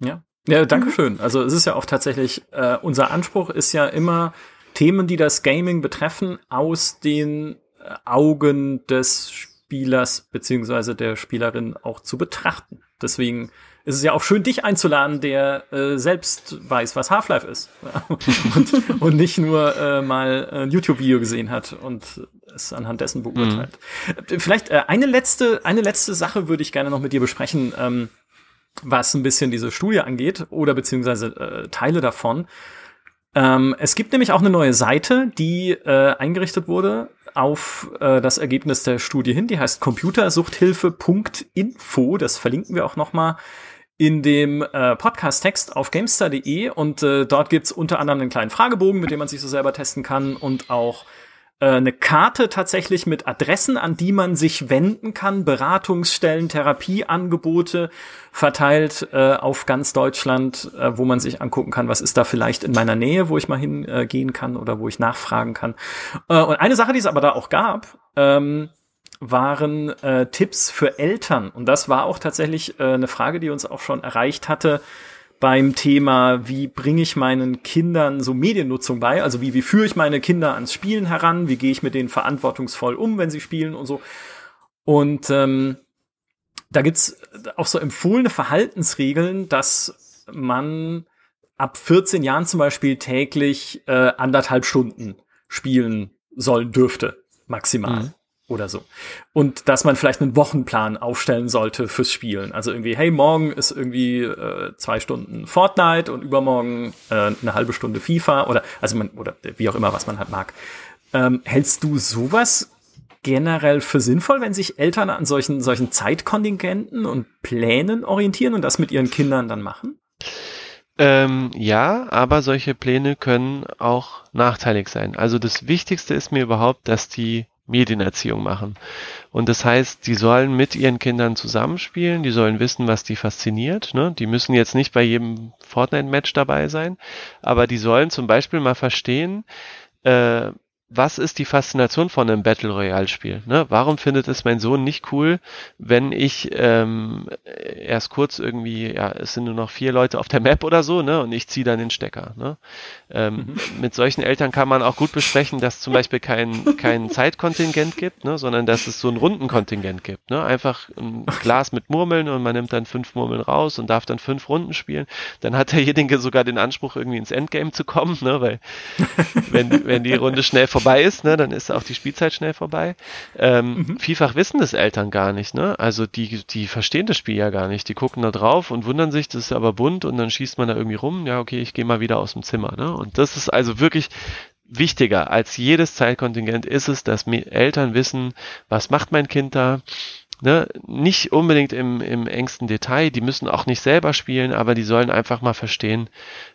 Ja, ja, danke schön. Also es ist ja auch tatsächlich äh, unser Anspruch ist ja immer Themen, die das Gaming betreffen, aus den äh, Augen des Spielers beziehungsweise der Spielerin auch zu betrachten. Deswegen ist es ja auch schön, dich einzuladen, der äh, selbst weiß, was Half-Life ist. und, und nicht nur äh, mal ein YouTube-Video gesehen hat und es anhand dessen beurteilt. Mhm. Vielleicht äh, eine letzte, eine letzte Sache würde ich gerne noch mit dir besprechen, ähm, was ein bisschen diese Studie angeht oder beziehungsweise äh, Teile davon. Ähm, es gibt nämlich auch eine neue Seite, die äh, eingerichtet wurde auf äh, das Ergebnis der Studie hin. Die heißt computersuchthilfe.info. Das verlinken wir auch noch mal in dem äh, Podcast-Text auf gamestar.de und äh, dort gibt's unter anderem einen kleinen Fragebogen, mit dem man sich so selber testen kann und auch äh, eine Karte tatsächlich mit Adressen, an die man sich wenden kann, Beratungsstellen, Therapieangebote verteilt äh, auf ganz Deutschland, äh, wo man sich angucken kann, was ist da vielleicht in meiner Nähe, wo ich mal hingehen kann oder wo ich nachfragen kann. Äh, und eine Sache, die es aber da auch gab, ähm, waren äh, Tipps für Eltern. Und das war auch tatsächlich äh, eine Frage, die uns auch schon erreicht hatte beim Thema, wie bringe ich meinen Kindern so Mediennutzung bei, also wie, wie führe ich meine Kinder ans Spielen heran, wie gehe ich mit denen verantwortungsvoll um, wenn sie spielen und so. Und ähm, da gibt's auch so empfohlene Verhaltensregeln, dass man ab 14 Jahren zum Beispiel täglich äh, anderthalb Stunden spielen sollen dürfte, maximal. Mhm oder so. Und dass man vielleicht einen Wochenplan aufstellen sollte fürs Spielen. Also irgendwie, hey, morgen ist irgendwie äh, zwei Stunden Fortnite und übermorgen äh, eine halbe Stunde FIFA oder also man oder wie auch immer, was man halt mag. Ähm, hältst du sowas generell für sinnvoll, wenn sich Eltern an solchen solchen Zeitkontingenten und Plänen orientieren und das mit ihren Kindern dann machen? Ähm, ja, aber solche Pläne können auch nachteilig sein. Also das Wichtigste ist mir überhaupt, dass die Medienerziehung machen. Und das heißt, die sollen mit ihren Kindern zusammenspielen, die sollen wissen, was die fasziniert. Ne? Die müssen jetzt nicht bei jedem Fortnite-Match dabei sein, aber die sollen zum Beispiel mal verstehen, äh, was ist die Faszination von einem Battle Royale Spiel? Ne? Warum findet es mein Sohn nicht cool, wenn ich ähm, erst kurz irgendwie, ja, es sind nur noch vier Leute auf der Map oder so, ne? Und ich ziehe dann den Stecker. Ne? Ähm, mhm. Mit solchen Eltern kann man auch gut besprechen, dass zum Beispiel kein, kein Zeitkontingent gibt, ne? sondern dass es so ein Rundenkontingent gibt. Ne? Einfach ein Glas mit Murmeln und man nimmt dann fünf Murmeln raus und darf dann fünf Runden spielen. Dann hat derjenige sogar den Anspruch, irgendwie ins Endgame zu kommen, ne? weil wenn, wenn die Runde schnell vorbei ist, ne, dann ist auch die Spielzeit schnell vorbei. Ähm, mhm. Vielfach wissen das Eltern gar nicht, ne? Also die, die verstehen das Spiel ja gar nicht. Die gucken da drauf und wundern sich, das ist aber bunt und dann schießt man da irgendwie rum. Ja, okay, ich gehe mal wieder aus dem Zimmer, ne? Und das ist also wirklich wichtiger als jedes Zeitkontingent ist es, dass Eltern wissen, was macht mein Kind da, ne, nicht unbedingt im, im engsten Detail, die müssen auch nicht selber spielen, aber die sollen einfach mal verstehen,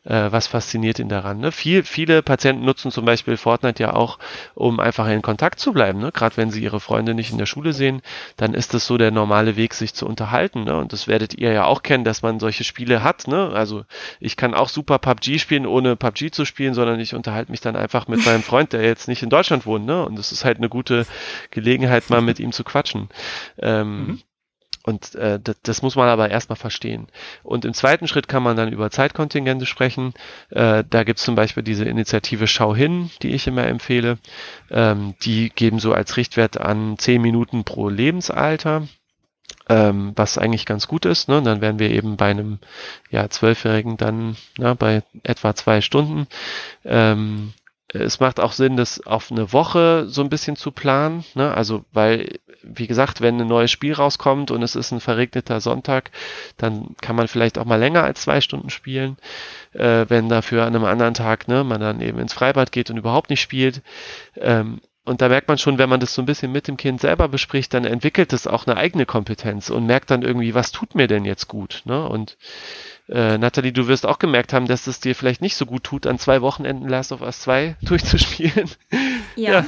äh, was fasziniert ihn daran. Ne? Viel, viele Patienten nutzen zum Beispiel Fortnite ja auch, um einfach in Kontakt zu bleiben. Ne? Gerade wenn sie ihre Freunde nicht in der Schule sehen, dann ist das so der normale Weg, sich zu unterhalten. Ne? Und das werdet ihr ja auch kennen, dass man solche Spiele hat. Ne? Also ich kann auch super PUBG spielen, ohne PUBG zu spielen, sondern ich unterhalte mich dann einfach mit meinem Freund, der jetzt nicht in Deutschland wohnt. Ne? Und es ist halt eine gute Gelegenheit, mal mit ihm zu quatschen. Äh, ähm, mhm. Und äh, das, das muss man aber erstmal verstehen. Und im zweiten Schritt kann man dann über Zeitkontingente sprechen. Äh, da gibt es zum Beispiel diese Initiative Schau hin, die ich immer empfehle. Ähm, die geben so als Richtwert an zehn Minuten pro Lebensalter. Ähm, was eigentlich ganz gut ist. Ne? Dann wären wir eben bei einem ja, Zwölfjährigen dann na, ne, bei etwa zwei Stunden. Ähm, es macht auch Sinn, das auf eine Woche so ein bisschen zu planen. Ne? Also, weil, wie gesagt, wenn ein neues Spiel rauskommt und es ist ein verregneter Sonntag, dann kann man vielleicht auch mal länger als zwei Stunden spielen. Äh, wenn dafür an einem anderen Tag ne, man dann eben ins Freibad geht und überhaupt nicht spielt. Ähm, und da merkt man schon, wenn man das so ein bisschen mit dem Kind selber bespricht, dann entwickelt es auch eine eigene Kompetenz und merkt dann irgendwie, was tut mir denn jetzt gut? Ne? Und äh, Nathalie, du wirst auch gemerkt haben, dass es dir vielleicht nicht so gut tut, an zwei Wochenenden Last of Us 2 durchzuspielen. Ja. ja.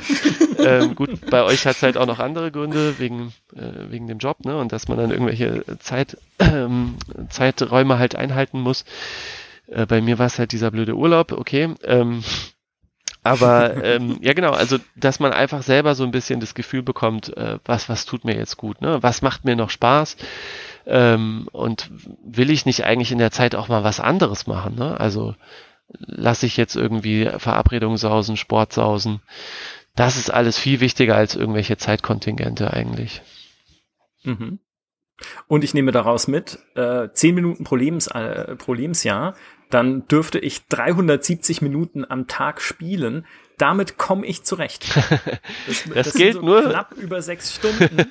Ähm, gut, bei euch hat es halt auch noch andere Gründe, wegen, äh, wegen dem Job, ne? Und dass man dann irgendwelche Zeit, ähm, Zeiträume halt einhalten muss. Äh, bei mir war es halt dieser blöde Urlaub, okay. Ähm, aber ähm, ja genau, also dass man einfach selber so ein bisschen das Gefühl bekommt, äh, was, was tut mir jetzt gut, ne? Was macht mir noch Spaß? Ähm, und will ich nicht eigentlich in der Zeit auch mal was anderes machen? Ne? Also lasse ich jetzt irgendwie Verabredungen sausen, Sport sausen. Das ist alles viel wichtiger als irgendwelche Zeitkontingente eigentlich. Mhm. Und ich nehme daraus mit, äh, 10 Minuten pro, Lebens, äh, pro Lebensjahr, dann dürfte ich 370 Minuten am Tag spielen. Damit komme ich zurecht. Das, das, das gilt so nur knapp über sechs Stunden.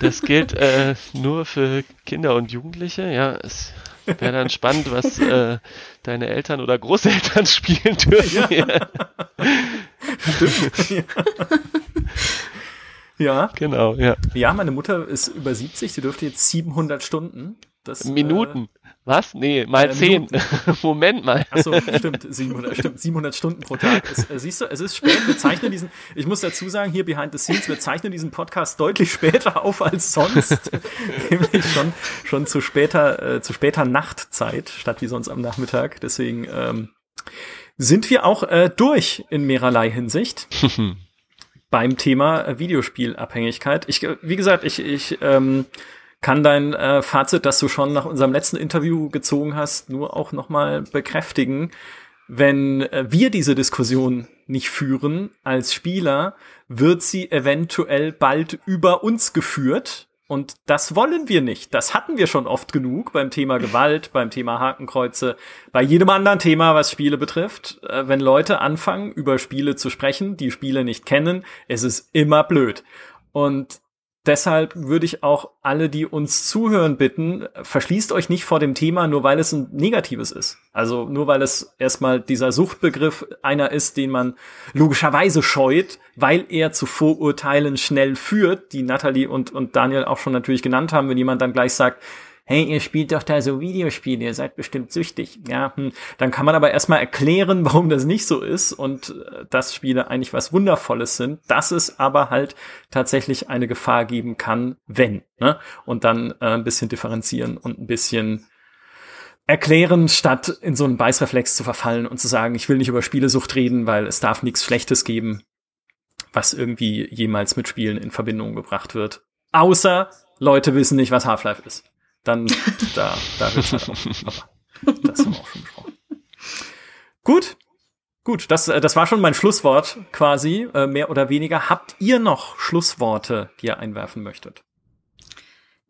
Das gilt äh, nur für Kinder und Jugendliche. Ja, es wäre dann spannend, was äh, deine Eltern oder Großeltern spielen dürfen. Ja. ja. Stimmt. Ja. Genau, ja. Ja, meine Mutter ist über 70, sie dürfte jetzt 700 Stunden. Das, Minuten. Äh, was? Nee, mal äh, zehn. Moment mal. Achso, stimmt, 700, stimmt, 700 Stunden pro Tag. Es, äh, siehst du, es ist spät. Wir zeichnen diesen, ich muss dazu sagen, hier behind the scenes, wir zeichnen diesen Podcast deutlich später auf als sonst. Nämlich schon, schon zu später, äh, zu später Nachtzeit, statt wie sonst am Nachmittag. Deswegen ähm, sind wir auch äh, durch in mehrerlei Hinsicht. beim Thema Videospielabhängigkeit. Ich, wie gesagt, ich, ich ähm, kann dein äh, Fazit, das du schon nach unserem letzten Interview gezogen hast, nur auch nochmal bekräftigen. Wenn äh, wir diese Diskussion nicht führen als Spieler, wird sie eventuell bald über uns geführt. Und das wollen wir nicht. Das hatten wir schon oft genug beim Thema Gewalt, beim Thema Hakenkreuze, bei jedem anderen Thema, was Spiele betrifft. Äh, wenn Leute anfangen, über Spiele zu sprechen, die Spiele nicht kennen, es ist immer blöd. Und deshalb würde ich auch alle, die uns zuhören, bitten, verschließt euch nicht vor dem Thema, nur weil es ein negatives ist. Also nur weil es erstmal dieser Suchtbegriff einer ist, den man logischerweise scheut, weil er zu Vorurteilen schnell führt, die Natalie und, und Daniel auch schon natürlich genannt haben, wenn jemand dann gleich sagt, hey, ihr spielt doch da so Videospiele, ihr seid bestimmt süchtig. Ja, hm. dann kann man aber erstmal erklären, warum das nicht so ist und äh, dass Spiele eigentlich was Wundervolles sind, dass es aber halt tatsächlich eine Gefahr geben kann, wenn. Ne? Und dann äh, ein bisschen differenzieren und ein bisschen erklären, statt in so einen Beißreflex zu verfallen und zu sagen, ich will nicht über Spielesucht reden, weil es darf nichts Schlechtes geben, was irgendwie jemals mit Spielen in Verbindung gebracht wird. Außer Leute wissen nicht, was Half-Life ist dann da, da wird's halt auch. Aber das haben wir auch schon besprochen. Gut, gut, das, äh, das war schon mein Schlusswort quasi, äh, mehr oder weniger. Habt ihr noch Schlussworte, die ihr einwerfen möchtet?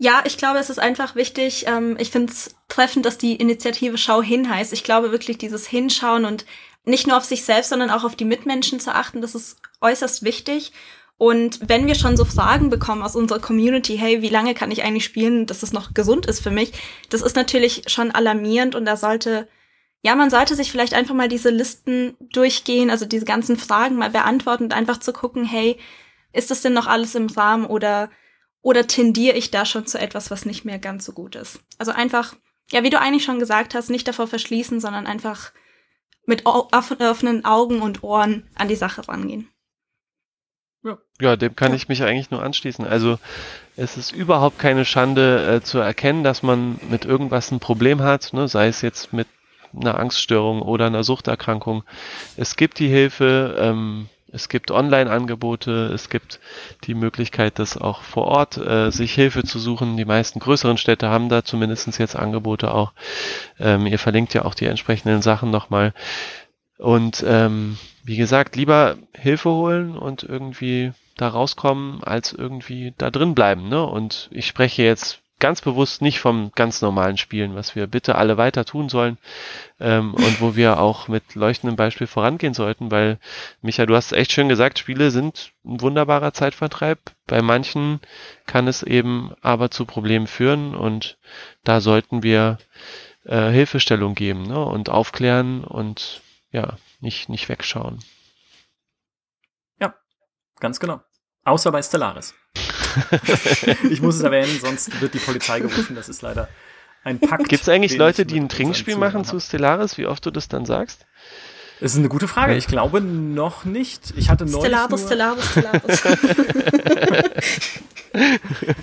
Ja, ich glaube, es ist einfach wichtig. Ähm, ich finde es treffend, dass die Initiative Schau hin heißt. Ich glaube wirklich, dieses Hinschauen und nicht nur auf sich selbst, sondern auch auf die Mitmenschen zu achten, das ist äußerst wichtig. Und wenn wir schon so Fragen bekommen aus unserer Community, hey, wie lange kann ich eigentlich spielen, dass es noch gesund ist für mich, das ist natürlich schon alarmierend und da sollte, ja, man sollte sich vielleicht einfach mal diese Listen durchgehen, also diese ganzen Fragen mal beantworten und einfach zu gucken, hey, ist das denn noch alles im Rahmen oder, oder tendiere ich da schon zu etwas, was nicht mehr ganz so gut ist? Also einfach, ja, wie du eigentlich schon gesagt hast, nicht davor verschließen, sondern einfach mit offenen Augen und Ohren an die Sache rangehen. Ja. ja, dem kann ja. ich mich eigentlich nur anschließen. Also es ist überhaupt keine Schande äh, zu erkennen, dass man mit irgendwas ein Problem hat, ne? sei es jetzt mit einer Angststörung oder einer Suchterkrankung. Es gibt die Hilfe, ähm, es gibt Online-Angebote, es gibt die Möglichkeit, das auch vor Ort äh, sich Hilfe zu suchen. Die meisten größeren Städte haben da zumindest jetzt Angebote auch. Ähm, ihr verlinkt ja auch die entsprechenden Sachen nochmal. Und ähm, wie gesagt, lieber Hilfe holen und irgendwie da rauskommen, als irgendwie da drin bleiben. Ne? Und ich spreche jetzt ganz bewusst nicht vom ganz normalen Spielen, was wir bitte alle weiter tun sollen ähm, und wo wir auch mit leuchtendem Beispiel vorangehen sollten, weil, Micha, du hast echt schön gesagt, Spiele sind ein wunderbarer Zeitvertreib. Bei manchen kann es eben aber zu Problemen führen und da sollten wir äh, Hilfestellung geben ne? und aufklären und ja, nicht, nicht wegschauen. Ja, ganz genau. Außer bei Stellaris. ich muss es erwähnen, sonst wird die Polizei gerufen. Das ist leider ein Pakt. Gibt es eigentlich Leute, die ein Trinkspiel machen zu Stellaris, wie oft du das dann sagst? Das ist eine gute Frage. Ich glaube noch nicht. Ich hatte neulich Stellaris, Stellaris, Stellaris.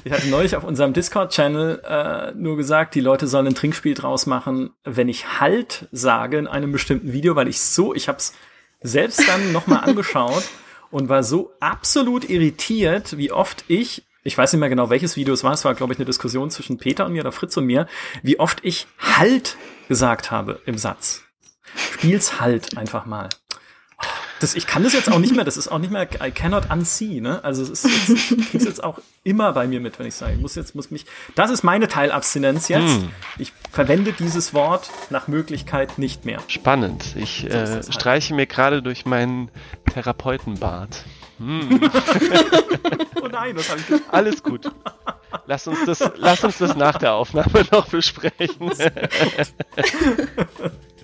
ich hatte neulich auf unserem Discord-Channel äh, nur gesagt, die Leute sollen ein Trinkspiel draus machen, wenn ich Halt sage in einem bestimmten Video, weil ich so, ich habe es selbst dann nochmal angeschaut und war so absolut irritiert, wie oft ich ich weiß nicht mehr genau, welches Video es war. Es war, glaube ich, eine Diskussion zwischen Peter und mir oder Fritz und mir, wie oft ich Halt gesagt habe im Satz. Spiel's halt einfach mal. Das, ich kann das jetzt auch nicht mehr, das ist auch nicht mehr, I cannot unsee, ne? Also es ist jetzt, ich krieg's jetzt auch immer bei mir mit, wenn ich sage, ich muss jetzt, muss mich, das ist meine Teilabstinenz jetzt. Hm. Ich verwende dieses Wort nach Möglichkeit nicht mehr. Spannend. Ich so äh, halt. streiche mir gerade durch meinen Therapeutenbart. Hm. oh nein, was habe ich Alles gut. Lass uns, das, lass uns das nach der Aufnahme noch besprechen.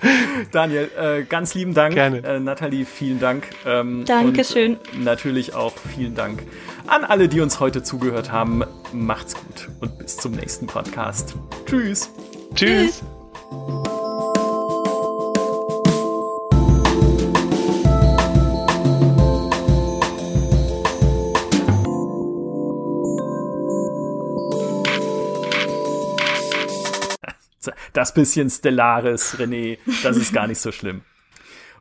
Daniel, äh, ganz lieben Dank. Gerne. Äh, Nathalie, vielen Dank. Ähm, Dankeschön. Und natürlich auch vielen Dank an alle, die uns heute zugehört haben. Macht's gut und bis zum nächsten Podcast. Tschüss. Tschüss. Tschüss. Das bisschen Stellaris, René, das ist gar nicht so schlimm.